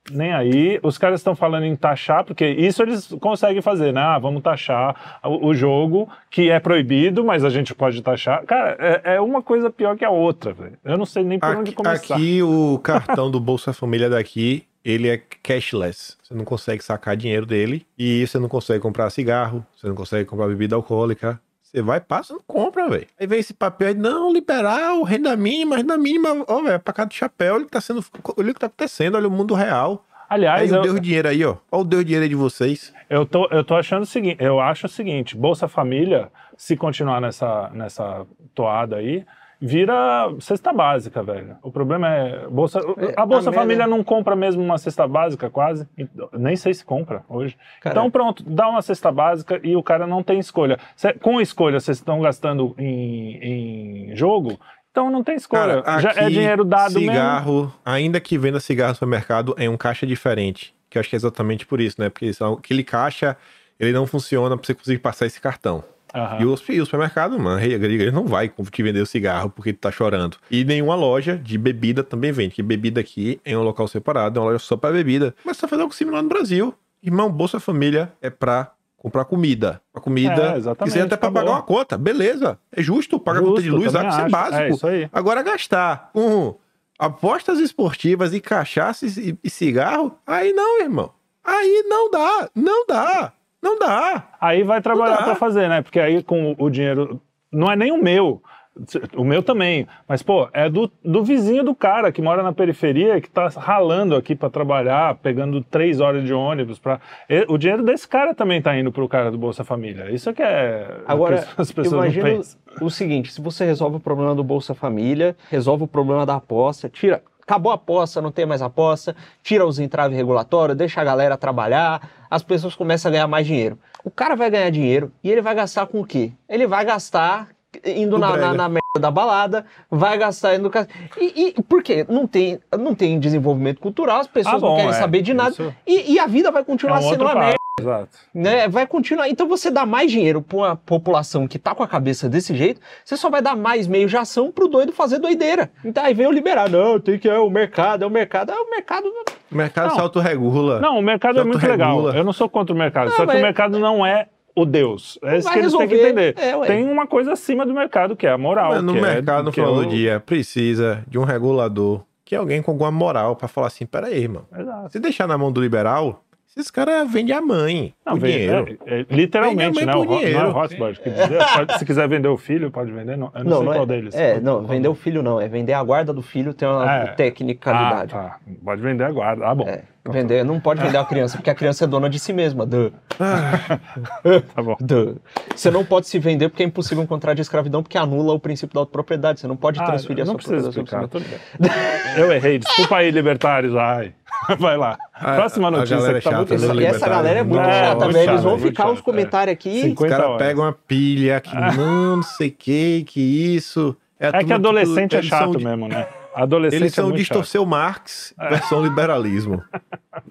nem aí. Os caras estão falando em taxar, porque isso eles conseguem fazer, né? Ah, vamos taxar o, o jogo, que é proibido, mas a gente pode taxar. Cara, é, é uma coisa pior que a outra, velho. Eu não sei nem por onde Aqui, começar. aqui o cartão do Bolsa Família daqui, ele é cashless. Você não consegue sacar dinheiro dele e você não consegue comprar cigarro, você não consegue comprar bebida alcoólica. Você vai, passa, não compra, velho. Aí vem esse papel aí, não, liberar o renda mínima, renda mínima, ó, velho, é pra cá do chapéu, olha o que tá sendo, olha o que tá acontecendo, olha o mundo real. Aí Aliás, o eu, Deus dinheiro aí, ó. Olha o Deus dinheiro aí de vocês. Eu tô, eu tô achando o seguinte, eu acho o seguinte, Bolsa Família, se continuar nessa, nessa toada aí, vira cesta básica, velho. O problema é, Bolsa, É, a Bolsa a Família não compra mesmo uma cesta básica quase, nem sei se compra hoje. Cara, então pronto, dá uma cesta básica e o cara não tem escolha. Cê- com escolha, vocês estão gastando em, em jogo, então não tem escolha. Cara, Já é dinheiro dado mesmo. cigarro, ainda que venda cigarro no supermercado, é um caixa diferente. Que eu acho que é exatamente por isso, né? Porque são- aquele caixa, ele não funciona pra você conseguir passar esse cartão. Aham. E o, e o supermercado, mano, ele não vai te vender o cigarro porque tu tá chorando. E nenhuma loja de bebida também vende, que bebida aqui é um local separado, é uma loja só pra bebida. Mas você vai fazer algo similar no Brasil. Irmão, Bolsa Família é pra comprar comida. A comida, É, exatamente, seja até pra pagar uma conta, beleza. É justo, paga a conta de Justo, luz, água, isso é acho. básico. É isso aí. Agora gastar com apostas esportivas e cachaças e, e cigarro, aí não, irmão. Aí não dá, não dá, não dá. Aí vai trabalhar para fazer, né? Porque aí com o dinheiro. Não é nem o meu. O meu também. Mas, pô, é do, do vizinho do cara que mora na periferia, que tá ralando aqui para trabalhar, pegando três horas de ônibus. Pra... E- O dinheiro desse cara também tá indo pro cara do Bolsa Família. Isso é que é. Agora, que as pessoas não imagina pensam. o seguinte: se você resolve o problema do Bolsa Família, resolve o problema da aposta, tira. Acabou a aposta, não tem mais aposta, tira os entraves regulatórios, deixa a galera trabalhar, as pessoas começam a ganhar mais dinheiro. O cara vai ganhar dinheiro e ele vai gastar com o quê? Ele vai gastar indo na, na, na merda da balada, vai gastar indo. no E, e por quê? Não tem, não tem desenvolvimento cultural, as pessoas Ah, bom, não querem é. saber de nada. Isso E, e a vida vai É continuar um sendo uma merda. Exato. né, vai continuar. Então você dá mais dinheiro para uma população que tá com a cabeça desse jeito, você só vai dar mais meio de ação pro doido fazer doideira. Então aí vem o liberar, não, tem que é o mercado, é o mercado, é o mercado. O mercado Não. se autorregula. Não, o mercado é muito legal. Eu não sou contra o mercado. Não, só que mas- o mercado não é o Deus. É isso que eles têm que entender. É. Tem uma coisa acima do mercado, que é a moral. Mas no que é- mercado, no é final o- do dia, precisa de um regulador, que é alguém com alguma moral pra falar assim, pera aí, irmão. Exato. Se deixar na mão do liberal, esses caras vendem a mãe Não, o vem- dinheiro. é- é, literalmente, Vende a né? mãe O, por Ro- não é dinheiro. o que dizia. Pode- se quiser vender o filho, pode vender. Não, eu não, sei é, qual deles. é, não, qual vender o filho não, é vender a guarda do filho, tem uma É. tecnicalidade. Ah, tá. Pode vender a guarda. Ah, bom. É, vender, não pode vender a criança, porque a criança é dona de si mesma. Duh. Tá bom. Duh. Você não pode se vender porque é impossível encontrar de escravidão, porque anula o princípio da autopropriedade. Você não pode Ah, transferir a não sua propriedade. Eu errei. Desculpa aí, libertários. Ai. Vai lá. A- Próxima a notícia galera que tá chata muito E essa galera é muito É, chata, muito velho. Eles chato, vão ficar chato, os é. comentários aqui. Os 50 caras pegam uma pilha que não, não sei o que, que isso. É que turma adolescente é eles são chato de- mesmo, né? Adolescente Eles é são chato. distorceu Marx versão liberalismo.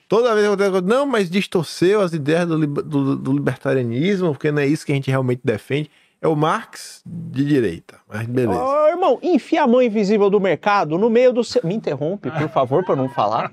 Toda vez que eu não, mas distorceu as ideias do, do- do libertarianismo, porque não é isso que a gente realmente defende. É o Marx de direita. Mas beleza. Ô, irmão, enfia a mão invisível do mercado no meio do seu. Me interrompe, por favor, pra eu não falar.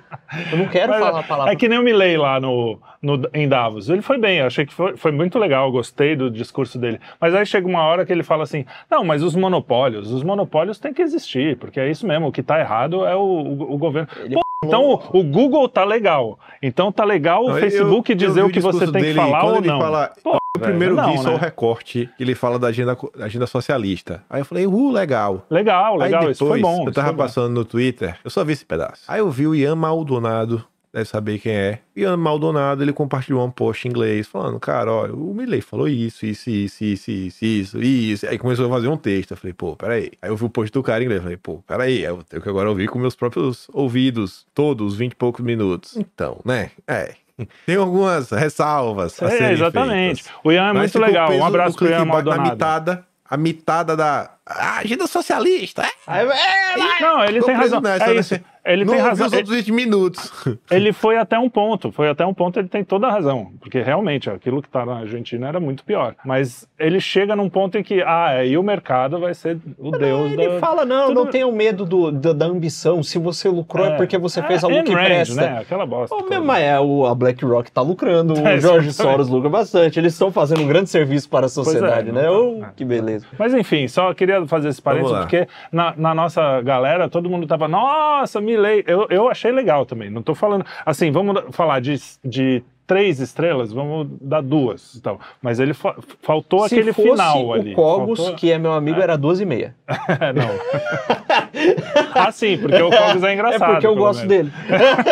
Eu não quero Mas falar a palavra. É que nem o Milley lá no, no, em Davos. Ele foi bem, eu achei que foi, foi muito legal, gostei do discurso dele. Mas aí chega uma hora que ele fala assim: não, mas os monopólios, os monopólios têm que existir, porque é isso mesmo, o que tá errado é o, o, o governo. Ele Pô, então o, Google tá legal. Então tá legal o Não, eu- Facebook eu dizer vi o que você tem que falar ou não. fala- Pô, Eu primeiro velho, vi não, só o né? recorte que ele fala da agenda, da agenda socialista. Aí eu falei, uh, legal. Legal, legal, Aí isso foi depois, bom. eu tava foi bom. passando no Twitter, eu só vi esse pedaço. Aí eu vi o Ian Maldonado, deve saber quem é. Ian Maldonado, ele compartilhou um post em inglês, falando, cara, ó, o Milley falou isso, isso, isso, isso, isso, isso, isso. Aí começou a fazer um texto, eu falei, pô, peraí. Aí eu vi o post do cara em inglês, eu falei, pô, peraí, eu tenho que agora ouvir com meus próprios ouvidos, todos, os 20 e poucos minutos. Então, né, é... Tem algumas ressalvas a É, exatamente. feitas. O Ian é Mas muito legal. Um abraço pro Ian Maldonado. mitada, a mitada da a agenda socialista. É? É. Não, ele tem razão. nessa, é né? Ele Não tem razão. os outros 20 minutos. Ele foi até um ponto, foi até um ponto, ele tem toda a razão, porque realmente aquilo que está na Argentina era muito pior. Mas ele chega num ponto em que, ah, aí o mercado vai ser o deus Ele da... fala, não, Tudo- não tenham medo do, da, da ambição. Se você lucrou é, porque você fez algo Ayn que Rand, presta. né? Aquela bosta. O mesmo é, o, a BlackRock tá lucrando, o É, Jorge exatamente. Soros lucra bastante. Eles estão fazendo um grande serviço para a sociedade, não né? tá- Oh, é. que beleza. Mas enfim, só queria fazer esse parênteses, porque na, na nossa galera, todo mundo tava, nossa, Milley. Eu, eu achei legal também, não tô falando. Assim, vamos falar de, de três estrelas, vamos dar duas. Então. Mas ele fa- faltou Se aquele fosse final o ali. Cogos, Faltou- que é meu amigo, era 12 e meia. É, não. ah, sim, porque o Cogos é É engraçado. porque eu gosto menos. dele.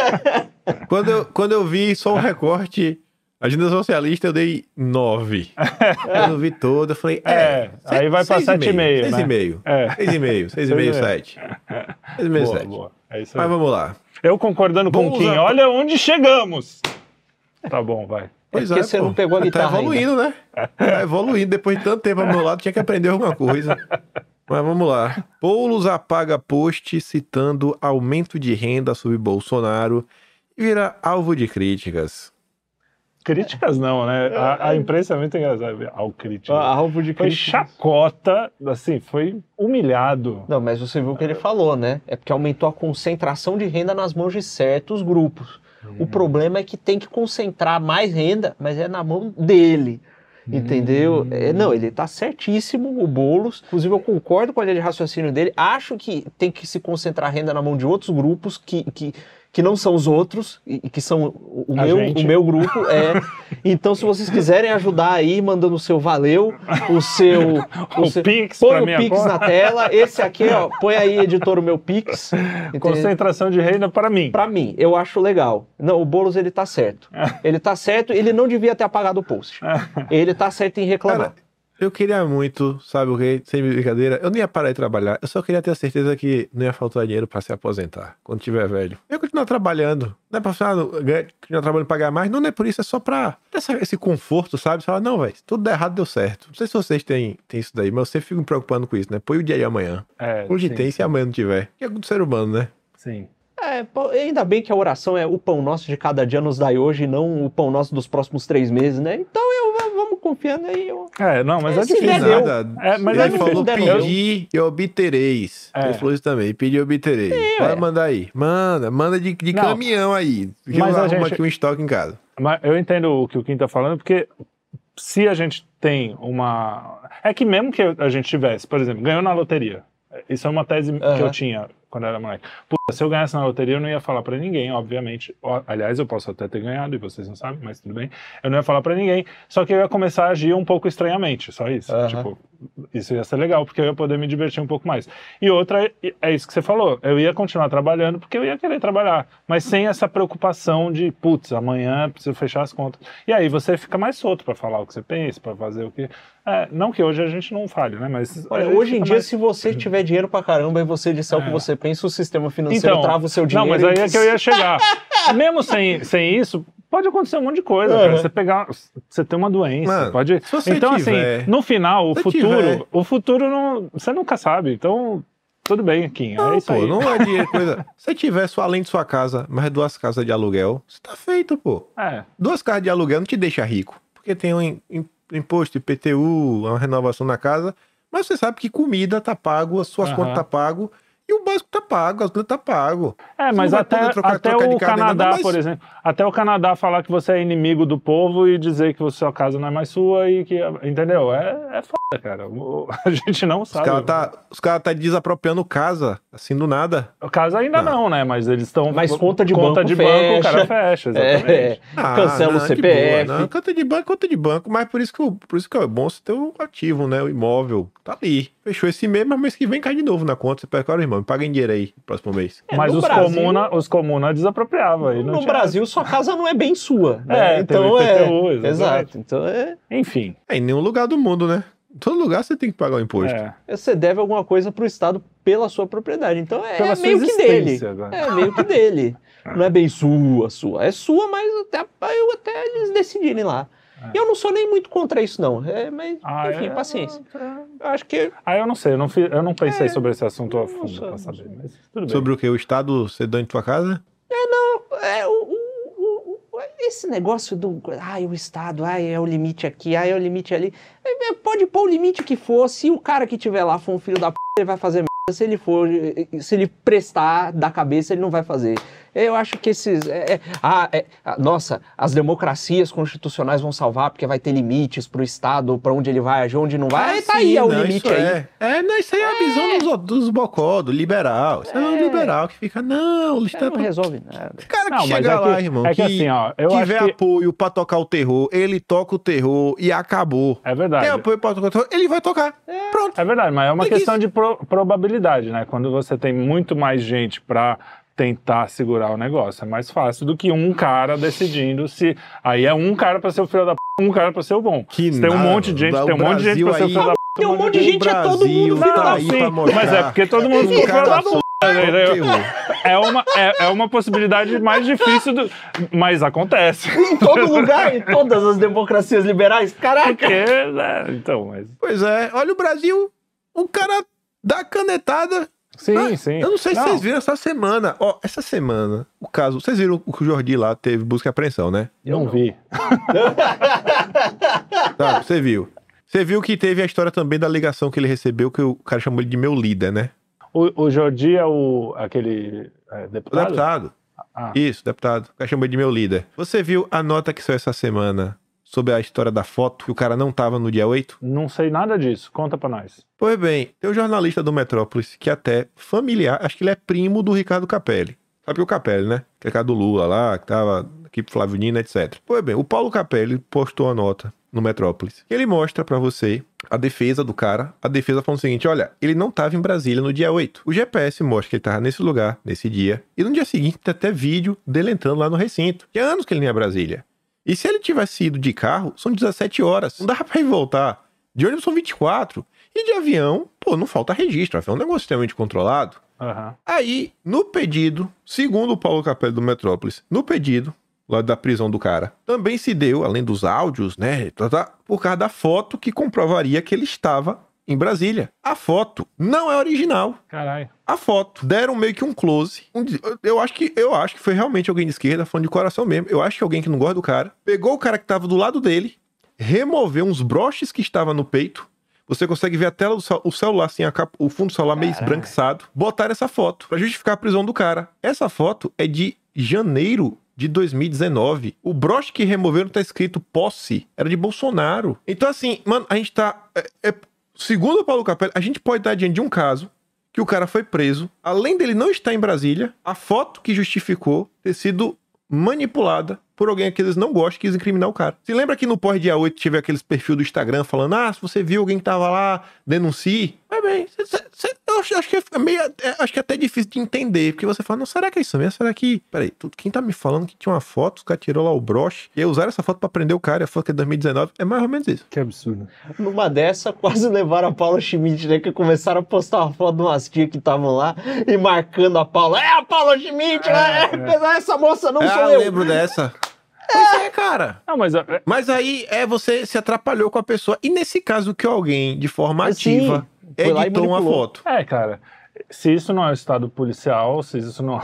quando, eu, quando eu vi só o recorte, agenda socialista, eu dei 9. quando eu vi todo, eu falei, é. É, aí vai pra 7,5, né? 6,5. É. 6,5, 6,5, 7. 6,5, Boa, 7. boa. É isso aí. Mas vamos lá. Eu concordando com o Kim, usar- olha onde chegamos. Tá bom, vai. Pois porque você não pegou a guitarra Tá evoluindo, né? Tá evoluindo. Depois de tanto tempo ao meu lado, tinha que aprender alguma coisa. Mas vamos lá. Boulos apaga post citando aumento de renda sob Bolsonaro e vira alvo de críticas. Críticas não, né? A, a imprensa é muito engraçada. Ao crítica. Ah, Alvo de Foi chacota, assim, foi humilhado. Não, mas você viu o que ele falou, né? É porque aumentou a concentração de renda nas mãos de certos grupos. O problema é que tem que concentrar mais renda, mas é na mão dele. Entendeu? É, não, ele tá certíssimo, o Boulos. Inclusive, eu concordo com a linha de raciocínio dele. Acho que tem que se concentrar renda na mão de outros grupos que, que, que não são os outros, e que são o, o meu, gente. o meu grupo. É. Então, se vocês quiserem ajudar aí, mandando o seu valeu, o seu. O seu- Pix Põe o Pix conta. na tela. Esse aqui, ó, põe aí, editor, o meu Pix. Entendeu? Concentração de renda para mim. Pra mim, eu acho legal. Não, o Boulos, ele tá certo. Ele tá certo, ele não devia ter apagado o post. Ele tá certo em reclamar. Cara, eu queria muito, sabe o que? Sem brincadeira, eu não ia parar de trabalhar. Eu só queria ter a certeza que não ia faltar dinheiro pra se aposentar quando tiver velho. Eu ia continuar trabalhando. Não é pra falar, ganhar- continuar trabalhando e pagar mais. Não, não é por isso, é só pra ter esse conforto, sabe? Você fala, não, velho, se tudo der errado, deu certo. Não sei se vocês têm, têm isso daí, mas eu sempre fico me preocupando com isso, né? Põe o dia de amanhã. É, Hoje sim, tem, se amanhã não tiver. Que é do ser humano, né? Sim. É, ainda bem que a oração é o pão nosso de cada dia nos dai hoje e não o pão nosso dos próximos três meses, né? Então eu confiando aí. Eu... É, não, mas é, Esse difícil. Nada. É, mas ele é difícil. falou pedir e obtereis. É. Ele falou isso também, pedir e obtereis. Pode ué. mandar aí. Manda, manda de, de caminhão aí. Que Mas eu a arrumo gente- aqui um estoque em casa. Mas eu entendo o que o Kim tá falando, porque se a gente tem uma. É que mesmo que a gente tivesse, por exemplo, ganhou na loteria. Isso é uma tese que Aham. eu tinha quando era moleque. Puta, se eu ganhasse na loteria, eu não ia falar pra ninguém, obviamente. Aliás, eu posso até ter ganhado e vocês não sabem, mas tudo bem. Eu não ia falar pra ninguém, só que eu ia começar a agir um pouco estranhamente, só isso. Aham. Tipo, isso ia ser legal, porque eu ia poder me divertir um pouco mais. E outra, é- isso que você falou, eu ia continuar trabalhando porque eu ia querer trabalhar, mas sem essa preocupação de, putz, amanhã preciso fechar as contas. E aí você fica mais solto pra falar o que você pensa, pra fazer o que. É, não que hoje a gente não fale, né? Mas. Olha, hoje em dia, mais- se você tiver dinheiro pra caramba e você disser o que É. você pensa, o sistema financeiro Então, trava o seu dinheiro. Não, mas aí é que eu ia chegar. Mesmo sem, sem isso, pode acontecer um monte de coisa, Uhum. cara. Você pegar, você tem uma doença, Mano, pode. então tiver- assim, no final, o futuro, tiver- o futuro não, você nunca sabe. Então tudo bem, Kim. É Não, isso pô, aí. não é dinheiro coisa. Se tiver só além de sua casa, mais duas casas de aluguel, você tá feito, pô. É. Duas casas de aluguel não te deixa rico. Porque tem um imposto, IPTU, uma renovação na casa. Mas você sabe que comida tá pago, as suas Aham. contas tá pago. E o básico tá pago, as coisas tá pago. É, mas até, trocar- até trocar o nada, Canadá, mas- por exemplo, até o Canadá falar que você é inimigo do povo e dizer que sua casa não é mais sua e que, entendeu? É, é foda, cara. O- A gente não Os sabe. caras tá, os cara tá desapropriando casa, assim do nada. Casa ainda Não. não, né? Mas eles estão. Mas conta de conta banco de banco, o cara fecha. fecha, exatamente. É, Ah, cancela não, o CPF. boa. Conta de banco, conta de banco, mas por isso que, o- por isso que é bom você ter o ativo, né? O imóvel. Tá ali. Fechou esse mês, mas mês que vem cai de novo na conta. Você pega, olha, irmão, me paga em dinheiro aí, no próximo mês. É, Mas os, Brasil- comuna, os comuna desapropriavam. aí no tinha- Brasil, sua casa não é bem sua. Né? É, então tem o é. IPTU, exatamente. Exato. Então é. Enfim. É, em nenhum lugar do mundo, né? Em todo lugar você tem que pagar o imposto. É. Você deve alguma coisa pro Estado pela sua propriedade. Então é Pela sua meio que dele. É meio que dele. Não é bem sua, sua. É sua, mas até, eu até eles decidirem lá. É. Eu não sou nem muito contra isso, não. É, mas, Ah, enfim, é? paciência. Eu acho que Ah, eu não sei, eu não, fi- eu não pensei É, sobre esse assunto a não fundo não saber, sei. mas tudo bem. Sobre o que? O Estado ser dono de tua casa? é, o, o- o- o- esse negócio do. Ai, o Estado, ai, é o limite aqui, ai, é o limite ali. É, é, pode pôr o limite que for. Se o cara que tiver lá for um filho da p, ele vai fazer merda. Se ele for, se ele prestar da cabeça, ele não vai fazer. Eu acho que esses. é, é, ah, é, nossa, as democracias constitucionais vão salvar porque vai ter limites pro Estado, pra onde ele vai agir, onde não vai. Ah, Aí tá aí, é o não, limite isso aí. É. é, não, isso aí é a visão dos, dos bocó, do liberal. Isso é, o É. liberal que fica, não, o É, Estado não resolve nada. O cara que Não, mas chega é lá, que- irmão, é que assim, ó, eu tiver acho que- apoio pra tocar o terror, ele toca o terror e acabou. É verdade. Tem apoio pra tocar o terror, ele vai tocar. Pronto. É verdade, mas é uma Tem que questão de pro- probabilidade, né? Quando você tem muito mais gente pra tentar segurar o negócio, é mais fácil do que um cara decidindo se. Aí é um cara pra ser o filho da p, um cara pra ser o bom. Que Se tem um monte de gente, tem um monte de gente pra ser o filho da p. Tem um monte de gente, é todo mundo filho tá da mostrar. mas é porque todo mundo cara filho da só p, terror. É uma, é, é uma possibilidade mais difícil, do, mas acontece. Em todo lugar, em todas as democracias liberais. Caraca! Porque, né, então, mas. Pois é, olha o Brasil, o cara dá canetada. Sim, Ah, sim. Eu não sei se vocês viram essa semana. Ó, essa semana, o caso. Vocês viram o que o Jordi lá teve busca e apreensão, né? Não, Eu não. vi. Tá, você viu. Você viu que teve a história também da ligação que ele recebeu, que o cara chamou ele de meu líder, né? O, o Jordi é o, aquele é, O deputado? deputado. Ah. Isso, deputado. O cara chamou ele de meu líder. Você viu a nota que saiu essa semana sobre a história da foto, que o cara não tava no dia 8? Não sei nada disso. Conta pra nós. Pois bem, tem um jornalista do Metrópolis que até familiar, acho que ele é primo do Ricardo Capelli. Sabe o Capelli, né? Que é cara do Lula lá, que tava aqui pro Flávio Nino, etc. Pois bem, o Paulo Capelli postou a nota no Metrópolis. Ele mostra pra você a defesa do cara. A defesa falando o seguinte: olha, ele não tava em Brasília no dia 8. O GPS mostra que ele tava nesse lugar, nesse dia. E no dia seguinte tem até vídeo dele entrando lá no recinto. Que há anos que ele nem é Brasília. E se ele tivesse ido de carro, são 17 horas. Não dá pra ir voltar. De ônibus são 24. E de avião, pô, não falta registro. Avião é um negócio extremamente controlado. Aham. Aí, no pedido, segundo o Paulo Capelli do Metrópolis, no pedido lá da prisão do cara, também se deu, além dos áudios, né, tá, tá, por causa da foto que comprovaria que ele estava em Brasília. A foto não é original. Caralho. A foto deram meio que um close. Um eu acho que eu acho que foi realmente alguém de esquerda, falando de coração mesmo. Eu acho que alguém que não gosta do cara pegou o cara que tava do lado dele, removeu uns broches que estava no peito. Você consegue ver a tela do o celular assim, a capa- o fundo do celular meio Caralho. esbranquiçado. Botaram essa foto pra justificar a prisão do cara. Essa foto é de janeiro de 2019. O broche que removeram tá escrito posse. Era de Bolsonaro. Então, assim, mano, a gente tá. é- é- segundo o Paulo Capelli, a gente pode estar diante de um caso que o cara foi preso. Além dele não estar em Brasília, a foto que justificou ter sido manipulada por alguém que eles não gostam que quis incriminar o cara. Se lembra que no pós-dia 8 tive aqueles perfil do Instagram falando: ah, se você viu alguém que tava lá, denuncie. Mas bem, cê- cê- cê- eu acho, acho que é meio. é- acho que é até difícil de entender, porque você fala: não, será que é isso mesmo? Será que. Peraí, tu- quem tá me falando que tinha uma foto, os caras tirou lá o broche, e aí usaram essa foto pra prender o cara, e a foto que é 2019? É mais ou menos isso. Que absurdo. Numa dessa, quase levaram a Paula Schmidt, né? Que começaram a postar uma foto de umas tias que estavam lá e marcando a Paula. É a Paula Schmidt, né? Apesar essa moça não ah, sou eu. lembro dessa. Pois é, cara. Não, mas é, Mas aí é você se atrapalhou com a pessoa. E nesse caso que alguém, de forma Sim, ativa, foi lá e editou uma foto. é, cara. Se isso não é estado policial, se isso não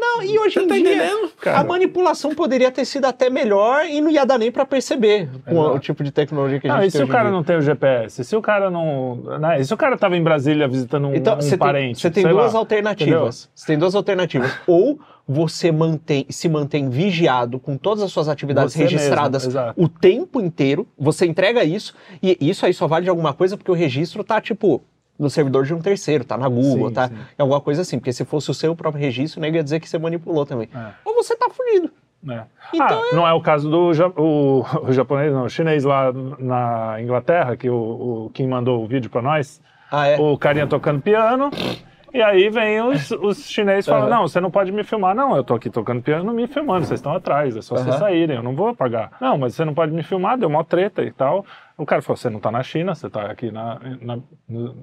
Não, e hoje em tá dia, entendendo? Cara. a manipulação poderia ter sido até melhor e não ia dar nem pra perceber com Exato. o tipo de tecnologia que a Não, gente e se tem o hoje em cara dia. não tem o GPS? Se o cara não. Né? E se o cara tava em Brasília visitando um, Então, um você parente? você tem duas lá, alternativas. Você tem duas alternativas. Ou você mantém, se mantém vigiado com todas as suas atividades Você mesmo, registradas exato. o tempo inteiro, você entrega isso, e isso aí só vale de alguma coisa porque o registro tá, tipo, no servidor de um terceiro, tá na Google, Sim, tá sim. em alguma coisa assim. Porque se fosse o seu próprio registro, nem ia dizer que você manipulou também. É. Ou você tá fugido. É. Então ah, não é o caso do o, o japonês, não, o chinês lá na Inglaterra, que o, o Kim mandou o vídeo pra nós, Ah, é? o carinha tocando piano, e aí vem os, os chineses falam, Aham. não, você não pode me filmar. Não, eu tô aqui tocando piano me filmando, vocês estão atrás, é só vocês Aham. saírem, eu não vou apagar. Não, mas você não pode me filmar, deu uma treta e tal. O cara falou, você não tá na China, você tá aqui na, na,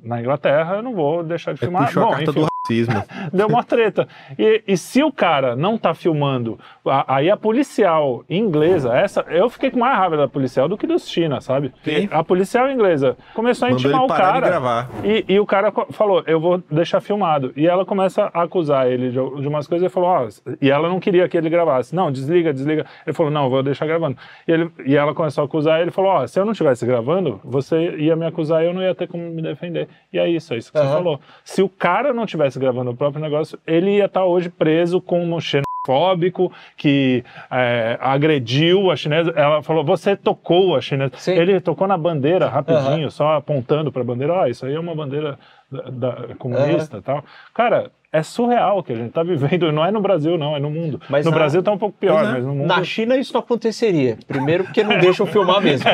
na Inglaterra, eu não vou deixar de filmar. puxou a Bom, carta enfim, do racismo. Deu uma treta. E, e se o cara não tá filmando, a- aí a policial inglesa, essa, eu fiquei com mais raiva da policial do que dos China, sabe? Sim. A policial inglesa começou a intimar o cara. E, e o cara falou, eu vou deixar filmado. E ela começa a acusar ele de, de umas coisas e falou, ó, e ela não queria que ele gravasse. Não, desliga, desliga. Ele falou, não, vou deixar gravando. E, ele, e ela começou a acusar ele falou, ó, se eu não estivesse gravando, você ia me acusar e eu não ia ter como me defender. E é isso, é isso que você Aham. falou. Se o cara não tivesse gravando o próprio negócio, ele ia estar hoje preso como xenofóbico, que é, agrediu a chinesa. Ela falou, você tocou a chinesa. Sim. Ele tocou na bandeira rapidinho, só apontando para a bandeira. Ah, isso aí é uma bandeira da, da- comunista e tal. Cara, é surreal o que a gente tá vivendo. Não é no Brasil, não, é no mundo. Mas no na- Brasil tá um pouco pior, Pois é. mas no mundo... Na China isso não aconteceria. Primeiro porque não deixam filmar mesmo.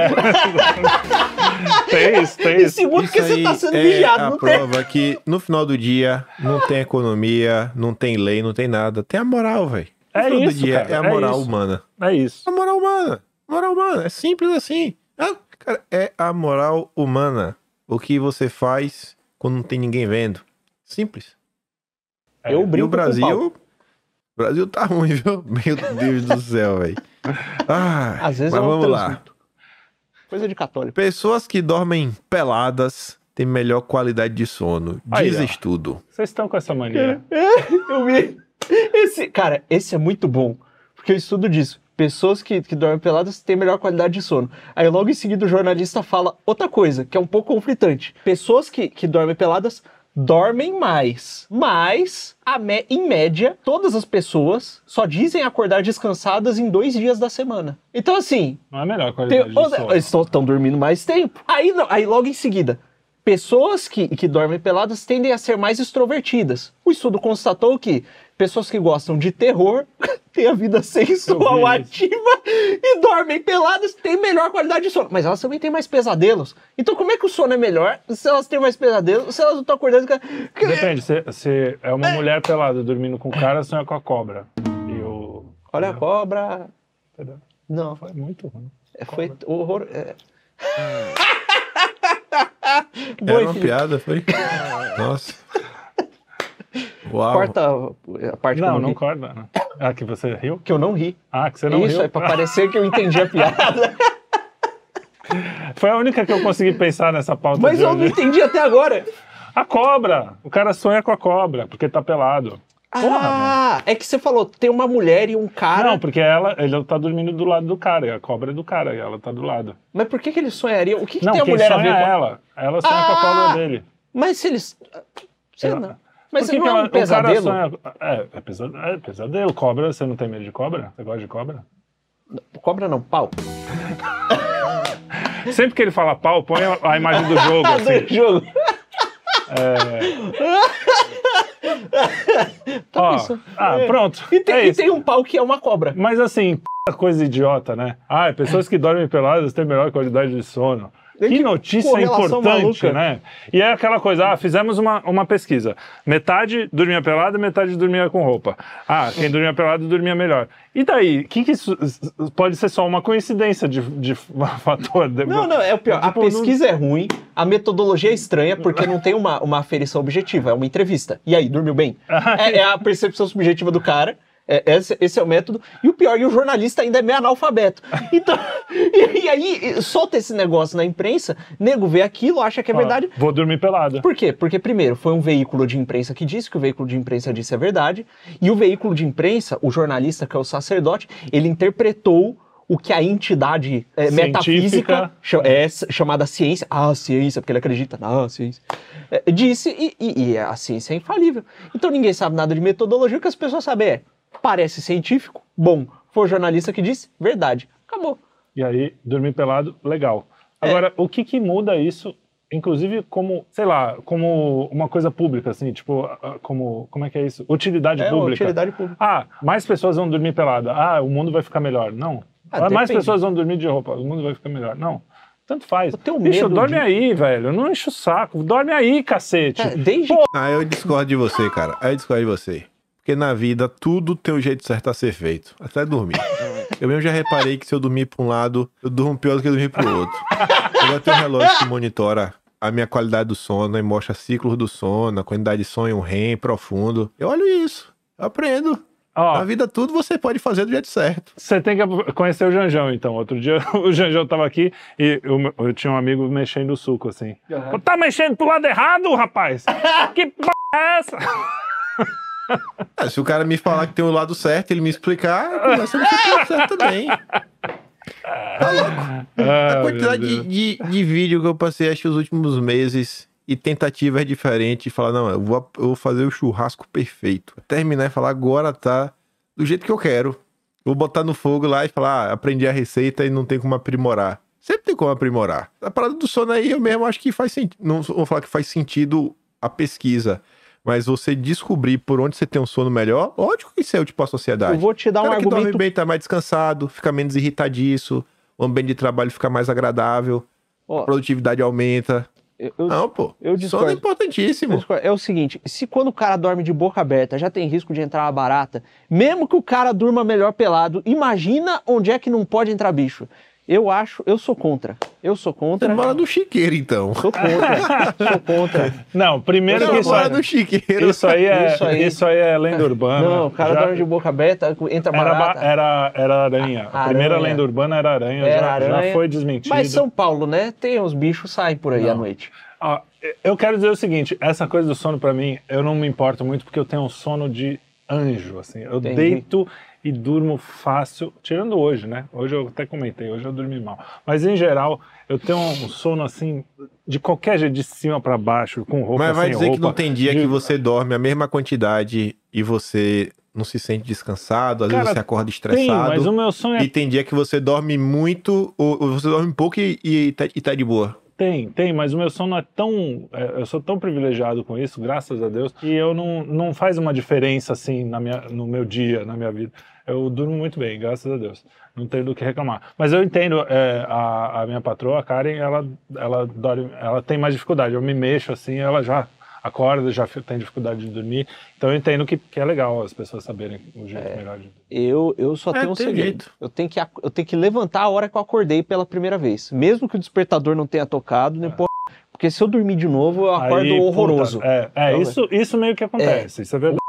Tem isso, tem E isso. segundo porque você aí tá sendo é vigiado. a Não tem. prova que no final do dia não tem economia, não tem lei, não tem nada. Tem a moral, velho. No É final isso, do dia cara, é a é moral isso. humana. É isso. A moral humana. Moral humana. É simples assim. Ah, cara, é a moral humana. O que você faz quando não tem ninguém vendo. Simples. É. Eu E brinco o Brasil. com o. O Brasil tá ruim, viu? Meu Deus do céu, velho. Ah, Às vezes mas é um vamos lá. Coisa de católico. Pessoas que dormem peladas têm melhor qualidade de sono. Aí, Diz ó. estudo. Vocês estão com essa mania. Eu vi. Esse, cara, esse é muito bom. Porque eu estudo disso. Pessoas que, que dormem peladas têm melhor qualidade de sono. Aí logo em seguida o jornalista fala outra coisa, que é um pouco conflitante. Pessoas que, que dormem peladas dormem mais. Mas, a me- em média, todas as pessoas só dizem acordar descansadas em dois dias da semana. Então, assim, Não é melhor tem- de estão dormindo mais tempo. Aí, não- aí logo em seguida, pessoas que, que dormem peladas tendem a ser mais extrovertidas. O estudo constatou que pessoas que gostam de terror têm a vida sexual ativa e dormem peladas têm melhor qualidade de sono. Mas elas também têm mais pesadelos. Então como é que o sono é melhor se elas têm mais pesadelos, se elas não estão acordando... com- Depende, se, se é uma mulher pelada dormindo com o cara, sonha com a cobra. E o. Olha a cobra... Não, Foi muito ruim. é- foi horror... é. Era Boa, uma piada, foi? Nossa. Uau. Corta a parte que eu Não, não, não corta. né? Ah, que você riu? Que eu não ri. Ah, que você não Isso, riu. é pra parecer que eu entendi a piada. Foi a única que eu consegui pensar nessa pauta Mas de eu não hoje. entendi até agora. A cobra! O cara sonha com a cobra, porque tá pelado. ah, é que você falou, tem uma mulher e um cara. Não, porque ela, ele tá dormindo do lado do cara, e a cobra é do cara, e ela tá do lado. Mas por que, que eles sonhariam? O que, que não, tem a mulher a sonha ver é com. ela. Ela sonha com a Ah! cobra dele. Mas se eles. Sei Ela- não. Mas que não que é um pesadelo? sonha- É, é, pesa- é pesadelo. Cobra, você não tem medo de cobra? Você gosta de cobra? Cobra não, pau. Sempre que ele fala pau, põe a, a imagem do jogo, Ah, assim. do jogo. Ó, isso. ah, pronto. E tem, é e tem um pau que é uma cobra. Mas assim, coisa idiota, né? Ah, pessoas que dormem peladas têm melhor qualidade de sono. Que Que notícia importante, maluca. né? E é aquela coisa, ah, fizemos uma, uma pesquisa. Metade dormia pelada, metade dormia com roupa. Ah, quem dormia pelado dormia melhor. E daí? Que que isso pode ser só uma coincidência de, de fator? Não, não, é o pior. A Tipo, não- pesquisa é ruim, a metodologia é estranha, porque não tem uma, uma aferição objetiva, é uma entrevista. E aí, dormiu bem? é, é a percepção subjetiva do cara. É, esse, esse é o método. E o pior, e o jornalista ainda é meio analfabeto. Então, e, e aí solta esse negócio na imprensa, nego vê aquilo, acha que é Ó, verdade. Vou dormir pelado. Por quê? Porque, primeiro, foi um veículo de imprensa que disse que o veículo de imprensa disse a verdade, e o veículo de imprensa, o jornalista, que é o sacerdote, ele interpretou o que a entidade é, metafísica, é, chamada ciência, ah, ciência, porque ele acredita na ciência, é, disse, e, e- e a ciência é infalível. Então ninguém sabe nada de metodologia, o que as pessoas sabem é, parece científico, bom, foi o jornalista que disse, verdade, acabou. E aí, dormir pelado, legal. É. Agora, o que que muda isso, inclusive como, sei lá, como uma coisa pública, assim, tipo, como, como é que é isso? Utilidade É pública. utilidade pública. Ah, mais pessoas vão dormir pelada. Ah, o mundo vai ficar melhor. Não. Ah, Ah, mais pessoas vão dormir de roupa. O mundo vai ficar melhor. Não. Tanto faz. Eu tenho Bicho, medo dorme de- aí, velho. Não enche o saco. Dorme aí, cacete. É, desde Ah, eu discordo de você, cara. Aí eu discordo de você. Porque na vida, tudo tem o jeito certo a ser feito. Até dormir. Eu mesmo já reparei que se eu dormir pra um lado, eu durmo pior do que dormir pro outro. Eu já tenho um relógio que monitora a minha qualidade do sono e mostra ciclos do sono, a quantidade de sonho REM profundo. Eu olho isso. Eu aprendo. Ó, Na vida, tudo você pode fazer do jeito certo. Você tem que conhecer o Janjão, então. Outro dia o Janjão tava aqui e eu, eu tinha um amigo mexendo o suco, assim. Pô, Tá mexendo pro lado errado, rapaz? que p é essa? Ah, se o cara me falar que tem o lado certo, ele me explicar, eu começo a lado certo também. Tá louco. Ah, A quantidade de, de, de vídeo que eu passei, acho os últimos meses, e tentativas diferentes, falar, não, eu vou, eu vou fazer o churrasco perfeito. Terminar e falar, agora tá do jeito que eu quero. Vou botar no fogo lá e falar, ah, aprendi a receita e não tem como aprimorar. Sempre tem como aprimorar. A parada do sono aí, eu mesmo acho que faz sentido. Não vou falar que faz sentido a pesquisa. Mas você descobrir por onde você tem um sono melhor, lógico que isso é útil pra sociedade. eu vou te dar O um cara que dorme argumento bem tá mais descansado, fica menos irritadiço, o ambiente de trabalho fica mais agradável, a produtividade aumenta. eu- Não, pô. eu sono é importantíssimo. É o seguinte, se quando o cara dorme de boca aberta já tem risco de entrar uma barata, mesmo que o cara durma melhor pelado, imagina onde é que não pode entrar bicho. Eu acho, eu sou contra. Eu sou Você contra. mora no chiqueiro, então. Sou contra. sou contra. Não, primeiro Você que isso, mora no chiqueiro. isso aí é, Isso aí. isso aí é lenda urbana. Não, o cara Já- dorme de boca aberta, entra era, ba- barata. era, era aranha. A Aranha. primeira lenda urbana era aranha. Era já, já aranha. foi desmentido. Mas São Paulo, né? Tem os bichos saem por aí à noite. Ó, eu quero dizer o seguinte, essa coisa do sono pra mim, eu não me importo muito porque eu tenho um sono de anjo, assim. Eu Entendi. deito e durmo fácil, tirando hoje, né? Hoje eu até comentei, hoje eu dormi mal. Mas em geral, eu tenho um sono assim de qualquer jeito, de cima pra baixo, com roupa Mas vai dizer roupa. que não tem dia de- que você dorme a mesma quantidade e você não se sente descansado, às Cara, vezes você acorda Tem, estressado. mas o meu sonho é E tem dia que você dorme muito, ou, ou você dorme pouco e, e, tá, e tá de boa. Tem, tem, mas o meu sono é tão. é, eu sou tão privilegiado com isso, graças a Deus, que eu não, não faz uma diferença assim na minha, no meu dia, na minha vida. Eu durmo muito bem, graças a Deus. Não tenho do que reclamar. Mas eu entendo, é, a, a minha patroa, a Karen, ela, ela, dorme, ela tem mais dificuldade. Eu me mexo assim, ela já acorda, já tem dificuldade de dormir. Então eu entendo que, que é legal as pessoas saberem o jeito melhor de dormir. Eu, eu só É, tenho um segredo. jeito. Eu tenho, que, eu tenho que levantar a hora que eu acordei pela primeira vez. Mesmo que o despertador não tenha tocado, nem porra. Porque se eu dormir de novo, eu acordo Aí, horroroso. puta, é, é Então, isso, isso meio que acontece, isso é verdade.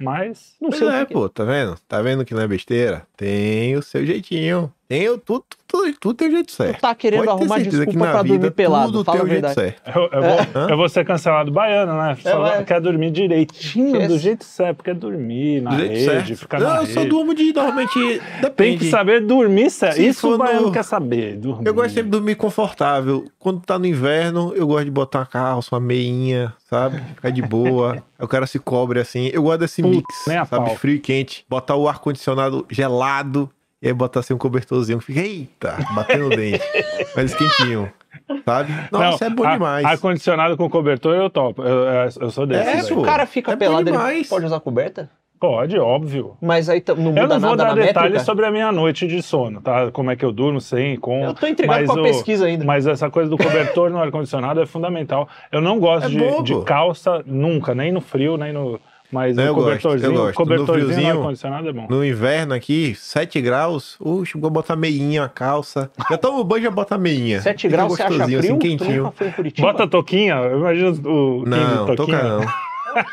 Mas Não Pois sei o é, que- pô, tá vendo? Tá vendo que não é besteira? Tem o seu jeitinho. Tem tudo, tudo, tudo tem o jeito certo. Tu tá querendo Pode arrumar que desculpa na pra vida dormir pelado, Tudo fala tem o jeito certo. Eu, eu vou, Hã? eu vou ser cancelado baiano, né? Só vai. quer dormir direitinho, do jeito certo, porque é dormir na Do jeito rede, certo. ficar não, na eu rede. só durmo de normalmente. Depende. Tem que saber dormir certo. Se Isso o baiano no- quer saber, dormir. Eu gosto sempre de dormir confortável. Quando tá no inverno, eu gosto de botar uma calça, uma meinha, sabe? Ficar de boa. Aí o cara se cobre assim. Eu gosto desse Putz, mix, sabe? pau. Frio e quente. Botar o ar-condicionado gelado e aí botar assim um cobertorzinho que fica, eita, batendo o dente. Mas quentinho, sabe? Nossa, é bom a- demais. Ar-condicionado com cobertor eu topo. Eu, eu, eu sou desse. É. Se o cara fica é pelado, ele demais. pode usar coberta? Pode, óbvio. Mas aí t- não muda Eu não vou nada dar na detalhes métrica? sobre a minha noite de sono, tá? Como é que eu durmo, sem, com. Eu tô intrigado mas com a o- pesquisa ainda. Mas essa coisa do cobertor no ar-condicionado é fundamental. Eu não gosto É de, de calça nunca, nem no frio, nem no. Mas Eu o gosto, cobertorzinho, eu gosto. No cobertorzinho no friozinho, ar-condicionado é bom. No inverno aqui, 7 graus, uxa, vou botar meinha, calça. Já tomo banho e já bota meinha. 7 Fica graus você acha gostosinho, frio? Assim, quentinho. Bota touquinha, eu imagino o Não, toca não.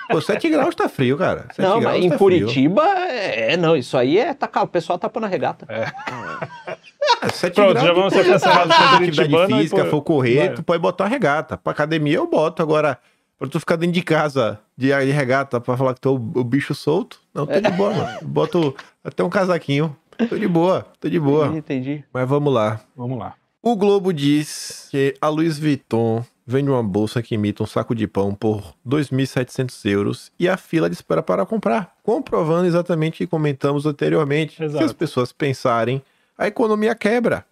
Pô, 7 graus tá frio, cara. 7 Não, graus mas em tá Curitiba, é, não, isso aí é tacar, o pessoal tapando a regata. Frio. É, 7 Pronto, graus já vamos ser cancelados se atividade física, pô- for correr, vai. tu pode botar uma regata. Pra academia eu boto. Agora, pra tu ficar dentro de casa de, de regata pra falar que tu é o, o bicho solto, não, tô de boa, mano. Boto até um casaquinho. Tô de boa, tô de boa. Entendi. Mas vamos lá. Vamos lá. O Globo diz que a Louis Vuitton vende uma bolsa que imita um saco de pão por 2.700 euros e a fila de espera para comprar, comprovando exatamente o que comentamos anteriormente. Exato. Se as pessoas pensarem, a economia quebra.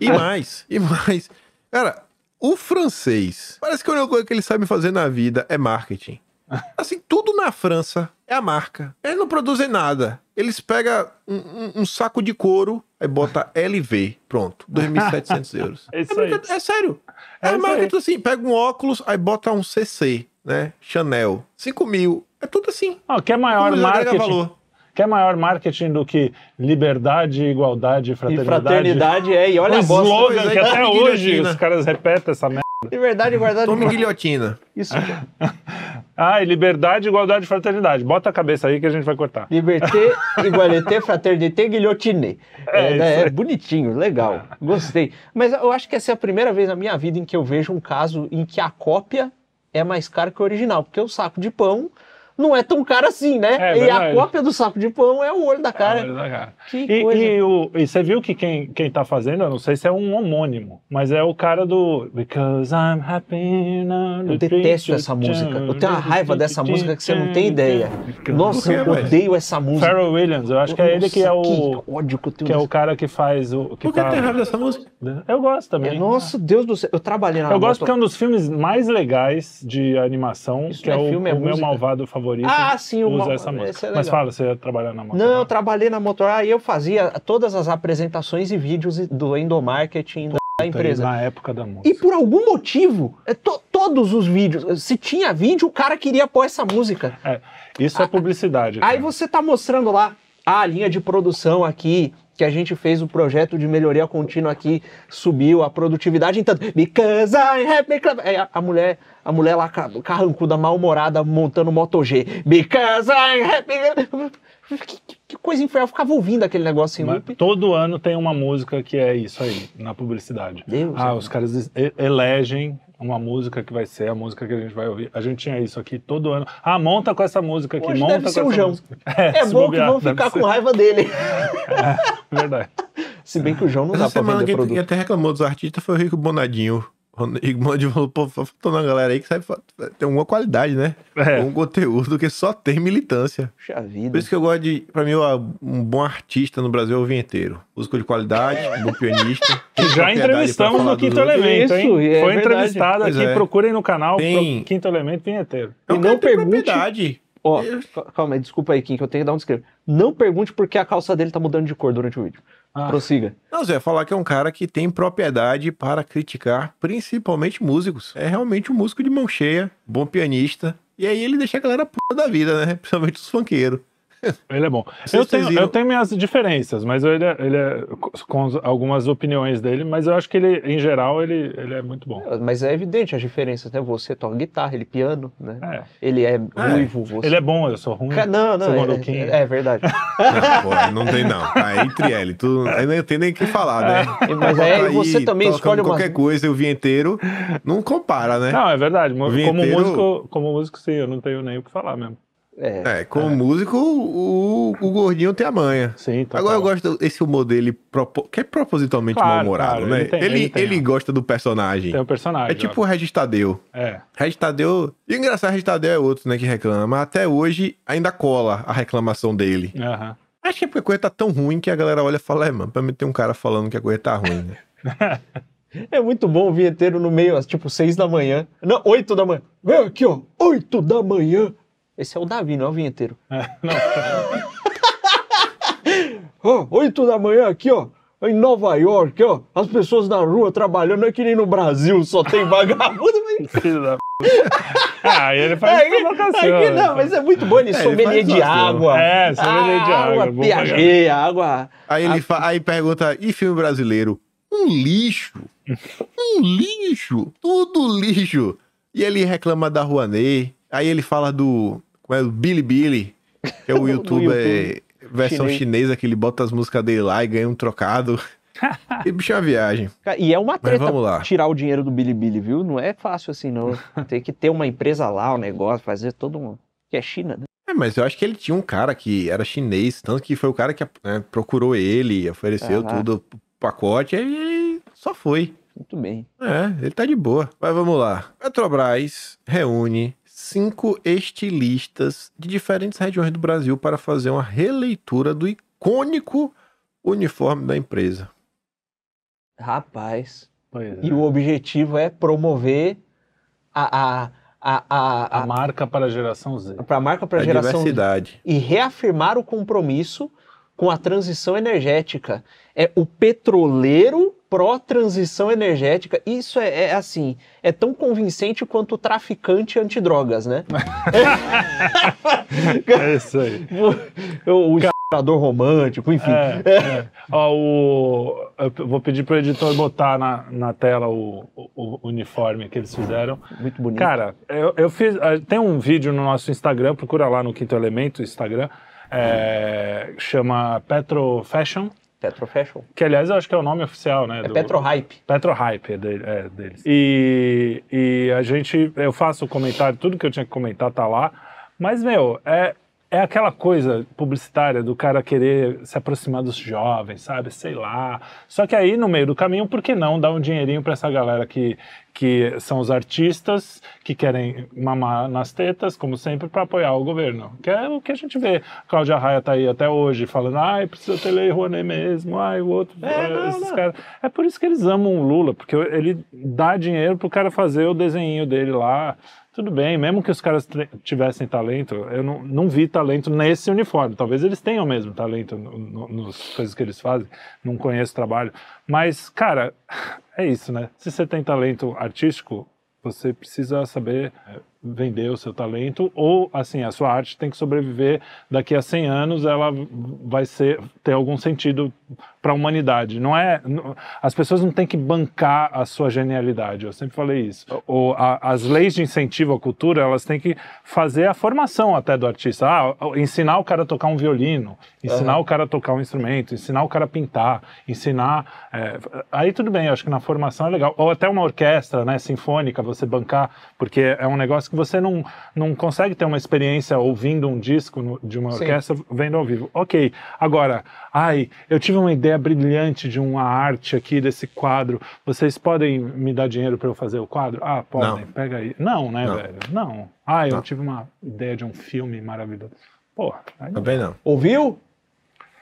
E mais, e mais. Cara, o francês, parece que a única coisa que ele sabe fazer na vida é marketing. Assim, tudo na França é a marca. Eles não produzem nada. Eles pegam um, um- um saco de couro, aí bota LV. Pronto, 2.700 euros. É isso aí. brinca- é sério. É, É marca aí. é tudo assim, pega um óculos, aí bota um CC, né? Chanel, 5 mil. É tudo assim. Ó, quer maior Como ele agrega marketing? valor. Quer maior marketing do que liberdade, igualdade e E fraternidade? fraternidade é, e olha um a bosta. slogan é, que até hoje os caras repetem essa merda. Liberdade, guardada. Tome guilhotina. Isso. Ah, e liberdade, igualdade e fraternidade. Bota a cabeça aí que a gente vai cortar. Liberté, igualité, fraternité, guilhotiné. É, É, né, é bonitinho, legal. Gostei. Mas eu acho que essa é a primeira vez na minha vida em que eu vejo um caso em que a cópia é mais cara que o original. Porque o saco de pão não é tão caro assim, né? É e a cópia do saco de pão é o olho da cara. Ah, cara. Que E, coisa. e o- e você viu que quem, quem tá fazendo, eu não sei se é um homônimo, mas é o cara do Because I'm happy now. Eu detesto essa música. Eu tenho uma raiva dessa música que você não tem ideia. Nossa, eu odeio essa música. Pharrell Williams, eu acho que é ele que é o Que ódio que eu tenho que é o cara que faz o que Por que tá- tem raiva dessa música? Eu gosto também. Nossa, Deus do céu. Eu trabalhei na Eu gosto moto- porque é um dos filmes mais legais de animação, Isso que é é o, filme, é o meu malvado favorito. Ah, sim, o usa mal- essa música. é Mas fala, você ia trabalhar na moto. Não, eu trabalhei na Motor. Aí eu fazia todas as apresentações e vídeos do endomarketing da Puta, empresa. Na época da música. E por algum motivo, é, to- todos os vídeos, se tinha vídeo, o cara queria pôr essa música. É, isso é publicidade. Aí cara. você tá mostrando lá ah, a linha de produção aqui, que a gente fez o projeto de melhoria contínua aqui, subiu a produtividade em tanto. Because I. Aí a, a mulher, a mulher lá ca- carrancuda, mal-humorada, montando Moto G. Because I happy que, que- que coisa infernal. Eu ficava ouvindo aquele negócio em loop. todo ano tem uma música que é isso aí, na publicidade. Deus ah, amado. os caras elegem uma música que vai ser a música que a gente vai ouvir. A gente tinha isso aqui todo ano. Ah, monta com essa música aqui, Hoje monta deve com ser essa o João. música. É se bom que bobear, vão deve ficar ser. com raiva dele. É, verdade. Se bem que o João não Essa dá pra semana vender quem, produto. quem até reclamou dos artistas foi o Rico Bonadinho. Bonadinho falou, pô, faltou uma galera aí que sabe, tem alguma qualidade, né? É. Um conteúdo que só tem militância. Puxa Por vida. isso que eu gosto de, pra mim, ó, um bom artista no Brasil é o vinheteiro. Músico de qualidade, um bom pianista. Já entrevistamos no Quinto outros. Elemento, Isso, hein? é Foi verdade. entrevistado Pois aqui, é. procurem no canal Tem- pro Quinto Elemento Vinheteiro. É um E não pergunte- propriedade. Ó, ca- calma aí, desculpa aí, Kim, que eu tenho que dar um descrevo. Não pergunte por que a calça dele tá mudando de cor durante o vídeo. Ah. Prossiga. Não, Zé, falar que é um cara que tem propriedade para criticar principalmente músicos. É realmente um músico de mão cheia, bom pianista. E aí ele deixa a galera puta da vida, né? Principalmente os funkeiros. Ele é bom. Vocês Eu tenho, viram- eu tenho minhas diferenças, mas ele é, ele é com as- algumas opiniões dele, mas eu acho que ele, em geral, ele, ele é muito bom. Mas é evidente as diferenças, né? Você toca guitarra, ele piano, né? É. Ele é ruivo, você... Ele é bom, eu sou ruim. Não, não, é, o é, é verdade. Não, pô, não tem não. Aí entre ele, tu, aí não tem nem o que falar, né? Mas aí você também escolhe uma... qualquer coisa, eu vim inteiro, não compara, né? Não, é verdade. Como, vinheteiro- músico, como músico, sim, eu não tenho nem o que falar mesmo. É, É, como músico, o, o gordinho tem a manha. Sim, total. Agora eu gosto desse humor dele, propo- que é propositalmente Claro, mal-humorado, claro, né? ele tem- ele, ele tem, ele gosta do personagem. Tem um personagem. É tipo o Regis Tadeu. ó. É. Regis Tadeu... E o engraçado, Regis Tadeu é outro, né, que reclama. Mas até hoje ainda cola a reclamação dele. aham. Acho que é porque a coisa tá tão ruim que a galera olha e fala, é, mano, pra mim ter um cara falando que a coisa tá ruim, né? é muito bom o vinheteiro no meio, tipo, seis da manhã. Não, oito da manhã. Vem aqui, ó, oito da manhã. Esse é o Davi, não é o vinheteiro. É, não, oito da manhã aqui, ó. Em Nova York, ó, as pessoas na rua trabalhando, não é que nem no Brasil, só tem vagabundo. Mas... filho da p. Ah, aí ele faz Aqui, provocação. aqui né? não, mas é muito bom, ele ele sommelier de zoação. água. É, sommelier de água, Piaget, água... Aí ele fa- aí pergunta, e filme brasileiro? Um lixo. Um lixo. Tudo lixo. E ele reclama da Rouanet. Aí ele fala do. Como é? Do Billy Billy, que é o Do youtuber YouTube versão chinês. chinesa, que ele bota as músicas dele lá e ganha um trocado. e bicho é uma viagem. E é uma treta tirar o dinheiro do Bilibili, viu? Não é fácil assim, não. Tem que ter uma empresa lá, um negócio, fazer todo um. Que é China, né? É, mas eu acho que ele tinha um cara que era chinês, tanto que foi o cara que né, procurou ele, ofereceu Aham. tudo, o pacote, aí ele só foi. Muito bem. É, ele tá de boa. Mas vamos lá. Petrobras reúne cinco estilistas de diferentes regiões do Brasil para fazer uma releitura do icônico uniforme da empresa. Rapaz. Pois é. E o objetivo é promover a, a, a, a, A a, marca para a geração Z. pra marca para a a geração diversidade. e reafirmar o compromisso com a transição energética. É o petroleiro pró-transição energética. Isso é, é assim, é tão convincente quanto o traficante antidrogas, né? É isso aí. o o romântico, enfim. É, é. Ó, o, eu vou pedir pro editor botar na, na tela o, o- o uniforme que eles fizeram. Muito bonito. Cara, eu, eu fiz. Tem um vídeo no nosso Instagram, procura lá no Quinto Elemento, Instagram, é, chama Petro Fashion, Petro Fashion. que aliás eu acho que é o nome oficial, né? É do- Petro Hype. Petro Hype é, dele- é deles. E, e a gente, eu faço o comentário, tudo que eu tinha que comentar tá lá. Mas, meu, é, é aquela coisa publicitária do cara querer se aproximar dos jovens, sabe? Sei lá. Só que aí, no meio do caminho, por que não dar um dinheirinho para essa galera que, que são os artistas, que querem mamar nas tetas, como sempre, para apoiar o governo? Que é o que a gente vê. Cláudia Raia tá aí até hoje falando, ai, precisa ter lei Rouanet mesmo, ai, o outro, É, não, esses não. É por isso que eles amam o Lula, porque ele dá dinheiro pro cara fazer o desenho dele lá. Tudo bem, mesmo que os caras tivessem talento, eu não, não vi talento nesse uniforme. Talvez eles tenham mesmo talento no, no, nas coisas que eles fazem, não conheço o trabalho. Mas, cara, é isso, né? Se você tem talento artístico, você precisa saber é, vender o seu talento ou, assim, a sua arte tem que sobreviver. Daqui a 100 anos ela vai ser, ter algum sentido para a humanidade. Não é, não- as pessoas não têm que bancar a sua genialidade. Eu sempre falei isso. O, a- as leis de incentivo à cultura, elas têm que fazer a formação até do artista. Ah, ensinar o cara a tocar um violino, ensinar Aham. o cara a tocar um instrumento, ensinar o cara a pintar, ensinar. é, aí tudo bem, eu acho que na formação é legal. Ou até uma orquestra, né, sinfônica, você bancar, porque é um negócio que você não, não consegue ter uma experiência ouvindo um disco no- de uma Sim. orquestra vendo ao vivo. Ok. Agora, ai, eu tive uma ideia brilhante de uma arte aqui desse quadro. Vocês podem me dar dinheiro para eu fazer o quadro? Ah, podem. Não. Pega aí. Não, né, Não. velho? Não. Ah, eu Não. tive uma ideia de um filme maravilhoso. Porra. Também não. Ouviu?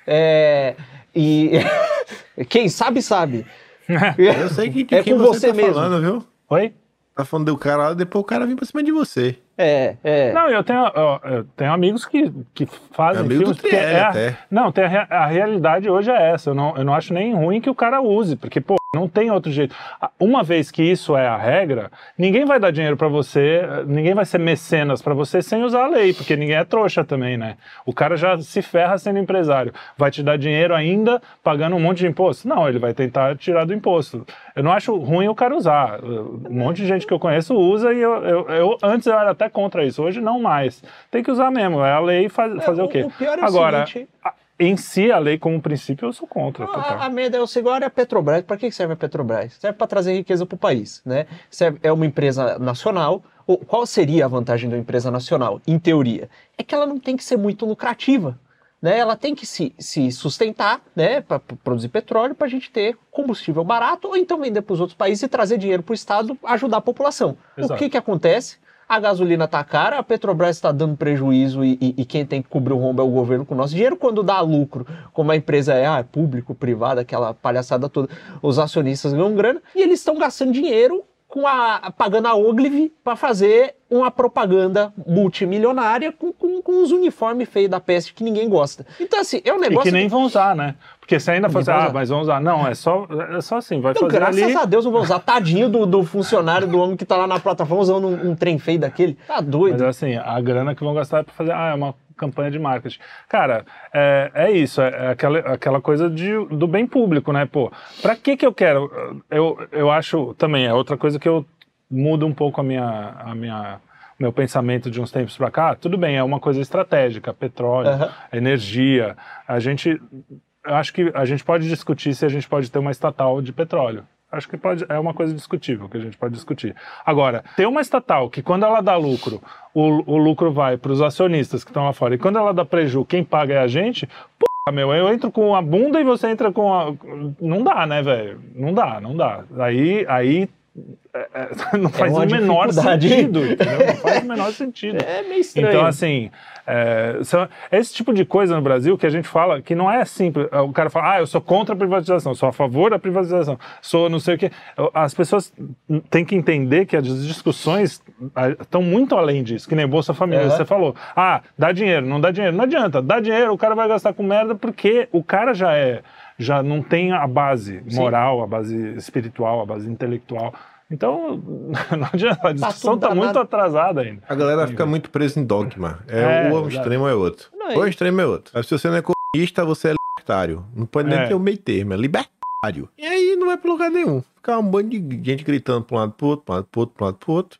É, e quem sabe, sabe. Eu sei que de É quem com você, você tá mesmo. falando, viu? Oi? Tá falando do cara lá, depois o cara vem pra cima de você. É, é. Não, eu tenho, eu, tenho amigos que, que fazem É amigo filmes. Trielli é até. Não, tem a, a realidade hoje é essa. Eu não, eu não acho nem ruim que o cara use, porque, pô, não tem outro jeito. Uma vez que isso é a regra, ninguém vai dar dinheiro pra você, ninguém vai ser mecenas pra você sem usar a lei, porque ninguém é trouxa também, né? O cara já se ferra sendo empresário. Vai te dar dinheiro ainda pagando um monte de imposto? Não, ele vai tentar tirar do imposto. Eu não acho ruim o cara usar. Um monte de gente que eu conheço usa e eu, eu- eu- antes eu era até contra isso, hoje não mais. Tem que usar mesmo, é a lei faz, fazer o, quê? o pior é o Agora, seguinte- a- em si, a lei como princípio, eu sou contra. total. A, a merda é o seguinte, olha a Petrobras, para que serve a Petrobras? Serve para trazer riqueza para o país, né? Serve, é uma empresa nacional. O- Qual seria a vantagem da empresa nacional, em teoria? É que ela não tem que ser muito lucrativa. Né? Ela tem que se, se sustentar né? para produzir petróleo para a gente ter combustível barato ou então vender para os outros países e trazer dinheiro para o Estado ajudar a população. O Exato. que, que acontece? A gasolina está cara, a Petrobras está dando prejuízo e, e- e quem tem que cobrir o rombo é o governo com o nosso dinheiro. Quando dá lucro, como a empresa é, ah, é público, privado, aquela palhaçada toda, os acionistas ganham grana e eles estão gastando dinheiro com a, pagando a Ogilvy para fazer uma propaganda multimilionária com, com, com os uniformes feios da peste que ninguém gosta. Então, assim, é um E negócio. que nem vão usar, né? Porque você ainda vai ah, mas vão usar. Não, é só, é só assim, vai Não, fazer graças ali. a Deus não vou usar. Tadinho do, do funcionário, do homem que tá lá na plataforma usando um, um trem feio daquele. Tá doido. Mas assim, a grana que vão gastar é para fazer, ah, é uma campanha de marketing. Cara, é, é isso, é, é aquela, aquela coisa de, do bem público, né? Pô, pra que que eu quero? Eu, eu acho também, é outra coisa que eu mudo um pouco a minha, a minha meu pensamento de uns tempos para cá, tudo bem, é uma coisa estratégica, petróleo, Aham. energia. A gente, eu acho que a gente pode discutir se a gente pode ter uma estatal de petróleo. Acho que pode, é uma coisa discutível que a gente pode discutir. Agora, ter uma estatal que quando ela dá lucro, o, o lucro vai para os acionistas que estão lá fora, e quando ela dá prejuízo, quem paga é a gente, porra, meu, eu entro com a bunda e você entra com a. Não dá, né, velho? Não dá, não dá. Aí, aí é, é, não faz uma o menor sentido? Não faz o menor sentido. É meio estranho. Então, assim, é, são- esse tipo de coisa no Brasil que a gente fala que não é simples. O cara fala, ah, eu sou contra a privatização, sou a favor da privatização, sou não sei o quê. As pessoas têm que entender que as discussões estão muito além disso, que nem Bolsa Família, Aham. você falou. Ah, dá dinheiro, não dá dinheiro. Não adianta, dá dinheiro, o cara vai gastar com merda porque o cara já é, já não tem a base Sim. moral, a base espiritual, a base intelectual. Então, não adianta, a discussão tudo está muito danado. atrasada ainda. A galera fica muito presa em dogma. É, É, um exato. extremo é outro. Não, é ou isso. extremo é outro. Mas se você não é comunista, você é libertário. Não pode nem É. ter o meio termo, é libertário. E aí não vai pra lugar nenhum. Fica um bando de gente gritando pra um lado pro outro, um pro outro, pra um lado pro outro.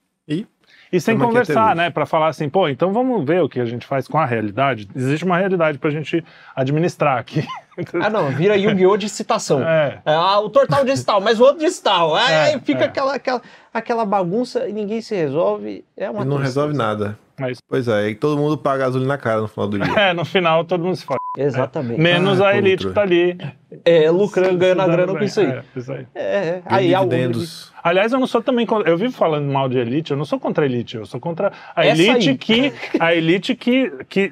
E sem é é conversar, né? Para falar assim, pô, então vamos ver o que a gente faz com a realidade. Existe uma realidade pra gente administrar aqui. Ah, não, vira Yu-Gi-Oh! de citação. É. Ah, o tortal diz tal, mas o outro diz tal. Aí, É, fica é. Aquela, aquela, aquela bagunça e ninguém se resolve. É uma e não tristeza. resolve nada. Mas, Pois é, e todo mundo paga gasolina na cara no final do dia. é, no final todo mundo se fala. Exatamente. Menos Ah, a elite contra. que tá ali. É, lucrando, ganhando a grana com isso aí. É, isso aí. É, é. Aí, a dividendos. Aliás, eu não sou também contra, eu vivo falando mal de elite, eu não sou contra a elite, eu sou contra a Essa elite aí. que a elite que, que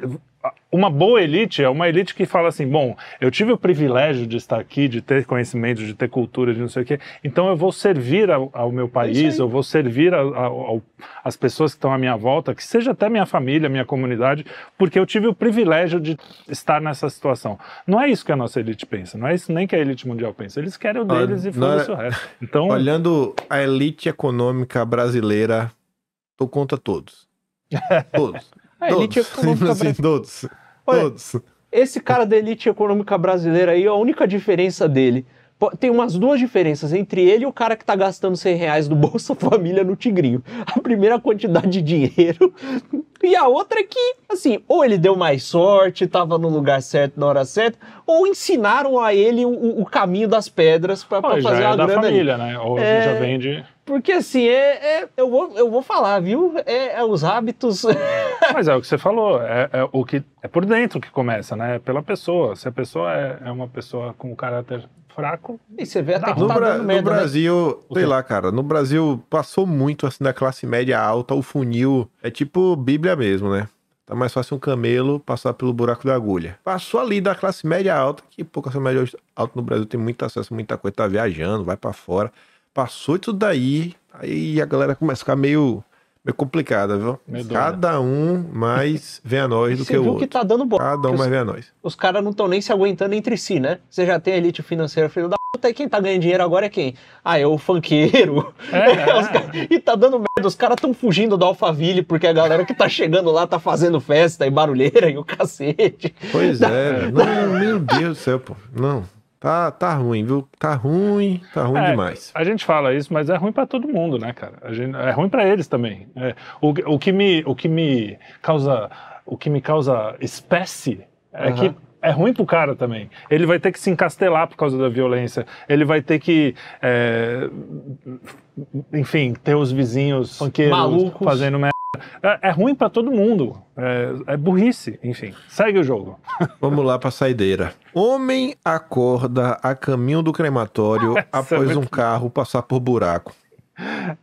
uma boa elite é uma elite que fala assim, bom, eu tive o privilégio de estar aqui, de ter conhecimento, de ter cultura, de não sei o quê, então eu vou servir ao, ao meu país, aí. eu vou servir a- a- ao- às pessoas que estão à minha volta, que seja até minha família, minha comunidade, porque eu tive o privilégio de estar nessa situação. Não é isso que a nossa elite pensa, não é isso nem que a elite mundial pensa, eles querem o Olha, deles e não é- foda-se o resto. Então, Olhando a elite econômica brasileira, tô contra todos. Todos. A elite todos. econômica Assim, brasileira. todos. Olha, Todos. Esse cara da elite econômica brasileira aí, a única diferença dele. Tem umas duas diferenças entre ele e o cara que tá gastando 100 reais do Bolsa Família no Tigrinho. A primeira, a quantidade de dinheiro. E a outra é que, assim, ou ele deu mais sorte, tava no lugar certo na hora certa, ou ensinaram a ele o, o caminho das pedras já fazer é a da grana ali. família, né? Ou É. já vem de... Porque assim, é, é- eu, vou, eu vou falar, viu? É, é os hábitos. Mas é o que você falou, é, é o que é por dentro que começa, né? É pela pessoa. Se a pessoa é, é uma pessoa com caráter fraco, e você vê até que No, tá Bra- dando no né? Brasil, O sei lá, cara, no Brasil passou muito assim da classe média alta, o funil é tipo Bíblia mesmo, né? Tá mais fácil um camelo passar pelo buraco da agulha. Passou ali da classe média alta, que pouca classe média alta no Brasil tem muito acesso a muita coisa, tá viajando, vai pra fora. Passou isso daí, aí a galera começa a ficar meio, meio complicada, viu? Cada um mais vem a nós do que o viu outro. que tá dando bola. Cada um mais vem a nós. os caras não estão nem se aguentando entre si, né? Você já tem a elite financeira filho da puta, e quem tá ganhando dinheiro agora é quem? Ah, é o funkeiro. É, Os ca- E tá dando merda, os caras tão fugindo do Alphaville porque a galera que tá chegando lá tá fazendo festa e barulheira e o cacete. Pois é, não, meu Deus do céu, pô. Não, tá, tá ruim, viu? Tá ruim, tá ruim É, demais. A gente fala isso, mas é ruim pra todo mundo, né, cara? A gente- é ruim pra eles também. É, o, o que me, o que me causa, o que me causa espécie é Aham. que é ruim pro cara também. Ele vai ter que se encastelar por causa da violência. Ele vai ter que, é, enfim, ter os vizinhos funkeiros Malucos. fazendo merda. É, é ruim pra todo mundo. É, é burrice. Enfim, segue o jogo. Vamos lá pra saideira. Homem acorda a caminho do crematório Essa é após muito- um carro passar por buraco.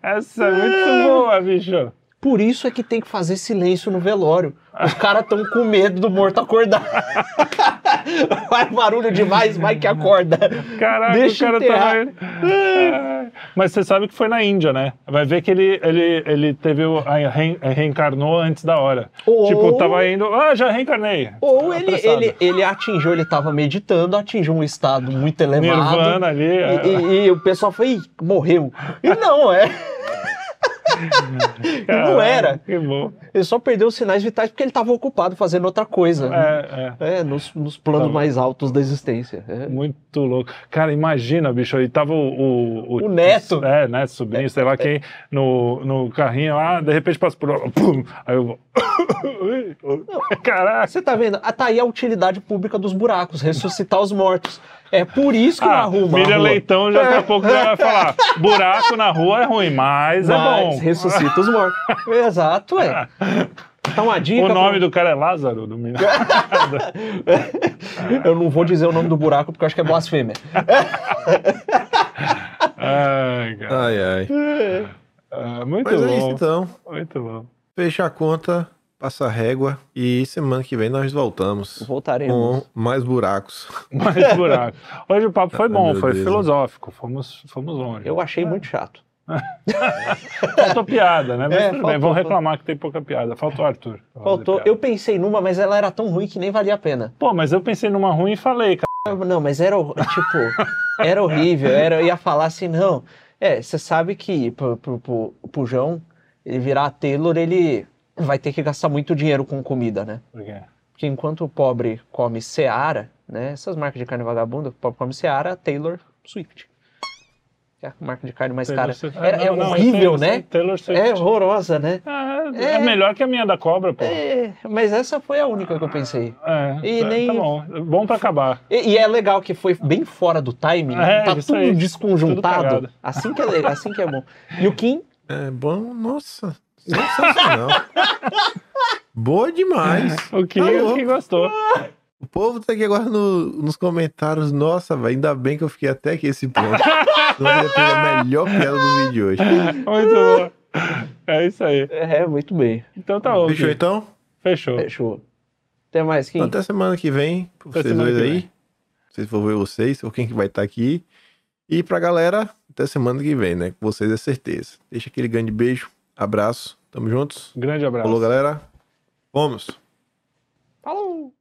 Essa é muito boa, bicho. Por isso é que tem que fazer silêncio no velório. Os caras tão com medo do morto acordar. Vai barulho demais, vai que acorda. Caraca, Deixa o cara enterrar. Ai. Mas você sabe que foi na Índia, né? Vai ver que ele, ele, ele teve o, a re- reencarnou antes da hora. Ou- Tipo, tava indo. Ah, já reencarnei. Ou ele, Apressado. ele, ele atingiu, ele tava meditando, atingiu um estado muito elevado. Nirvana ali. é. E, e- e o pessoal foi, "Ih, morreu. E não, é. Não era. Que bom. Ele só perdeu os sinais vitais porque ele estava ocupado fazendo outra coisa. É, é. É, nos, nos planos Tá. mais altos da existência. É. Muito louco. Cara, imagina, bicho, aí tava o... O, O neto. É, neto, sobrinho, sei lá quem, no, no carrinho lá, de repente passa por... Aí eu vou... Caraca. Você tá vendo? Ah, tá aí a utilidade pública dos buracos, ressuscitar os mortos. É por isso que não Ah, arruma. a Miriam rua. Leitão já daqui a pouco já vai falar buraco na rua é ruim, mas, é Mas bom. ressuscita os mortos. Exato, é. Tá uma dica. O nome pra- do cara é Lázaro, do menino. Eu não vou dizer o nome do buraco porque eu acho que é blasfêmia. Ai, cara. Ai, ai. Ah, muito Mas é bom. isso então. Muito bom. Fecha a conta, passa a régua e semana que vem nós voltamos Voltaremos. com mais buracos. Mais buraco. Hoje o papo foi Ai, bom, foi Deus. filosófico. Fomos, fomos longe. Eu achei muito chato. Faltou piada, né? Mas É, tudo bem, faltou, vão reclamar que tem pouca piada. Faltou o Arthur. Faltou. Eu pensei numa, mas ela era tão ruim que nem valia a pena. Pô, mas eu pensei numa ruim e falei, cara. Não, mas era tipo, era horrível. Era, eu ia falar assim, não. É, você sabe que pro, pro, pro, pro João, ele virar Taylor, ele vai ter que gastar muito dinheiro com comida, né? Por quê? Porque enquanto o pobre come Seara, né? Essas marcas de carne vagabunda, o pobre come Seara, Taylor Swift. Que é a marca de carne mais Taylor cara. Swift. Era- Ah, é não, não, horrível, Taylor- né? Taylor Swift. É horrorosa, né? É, É. é melhor que a minha da cobra, pô. É, mas essa foi a única que eu pensei. É, E tá, nem- tá bom. Bom pra acabar. E, e é legal que foi bem fora do timing, É, tá tudo aí, tudo desconjuntado. cagado. assim que é assim que é bom. E o Kim, É bom, nossa, sensacional. Boa demais. O que, Tá o que gostou. O povo tá aqui agora no- nos comentários. Nossa, velho, ainda bem que eu fiquei até aqui esse ponto. Ter a melhor piada do vídeo de hoje. Muito bom. É isso aí. é, muito bem. Então tá bom. Fechou então? Fechou. Fechou. Até mais, Kim. Então, até semana que vem, pra Até vocês dois aí. vem. Não sei se for ver vocês ou quem que vai estar aqui. E pra galera, até semana que vem, né? Com vocês é certeza. Deixa aquele grande beijo, abraço, tamo juntos. Grande abraço. Falou, galera. Vamos. Falou!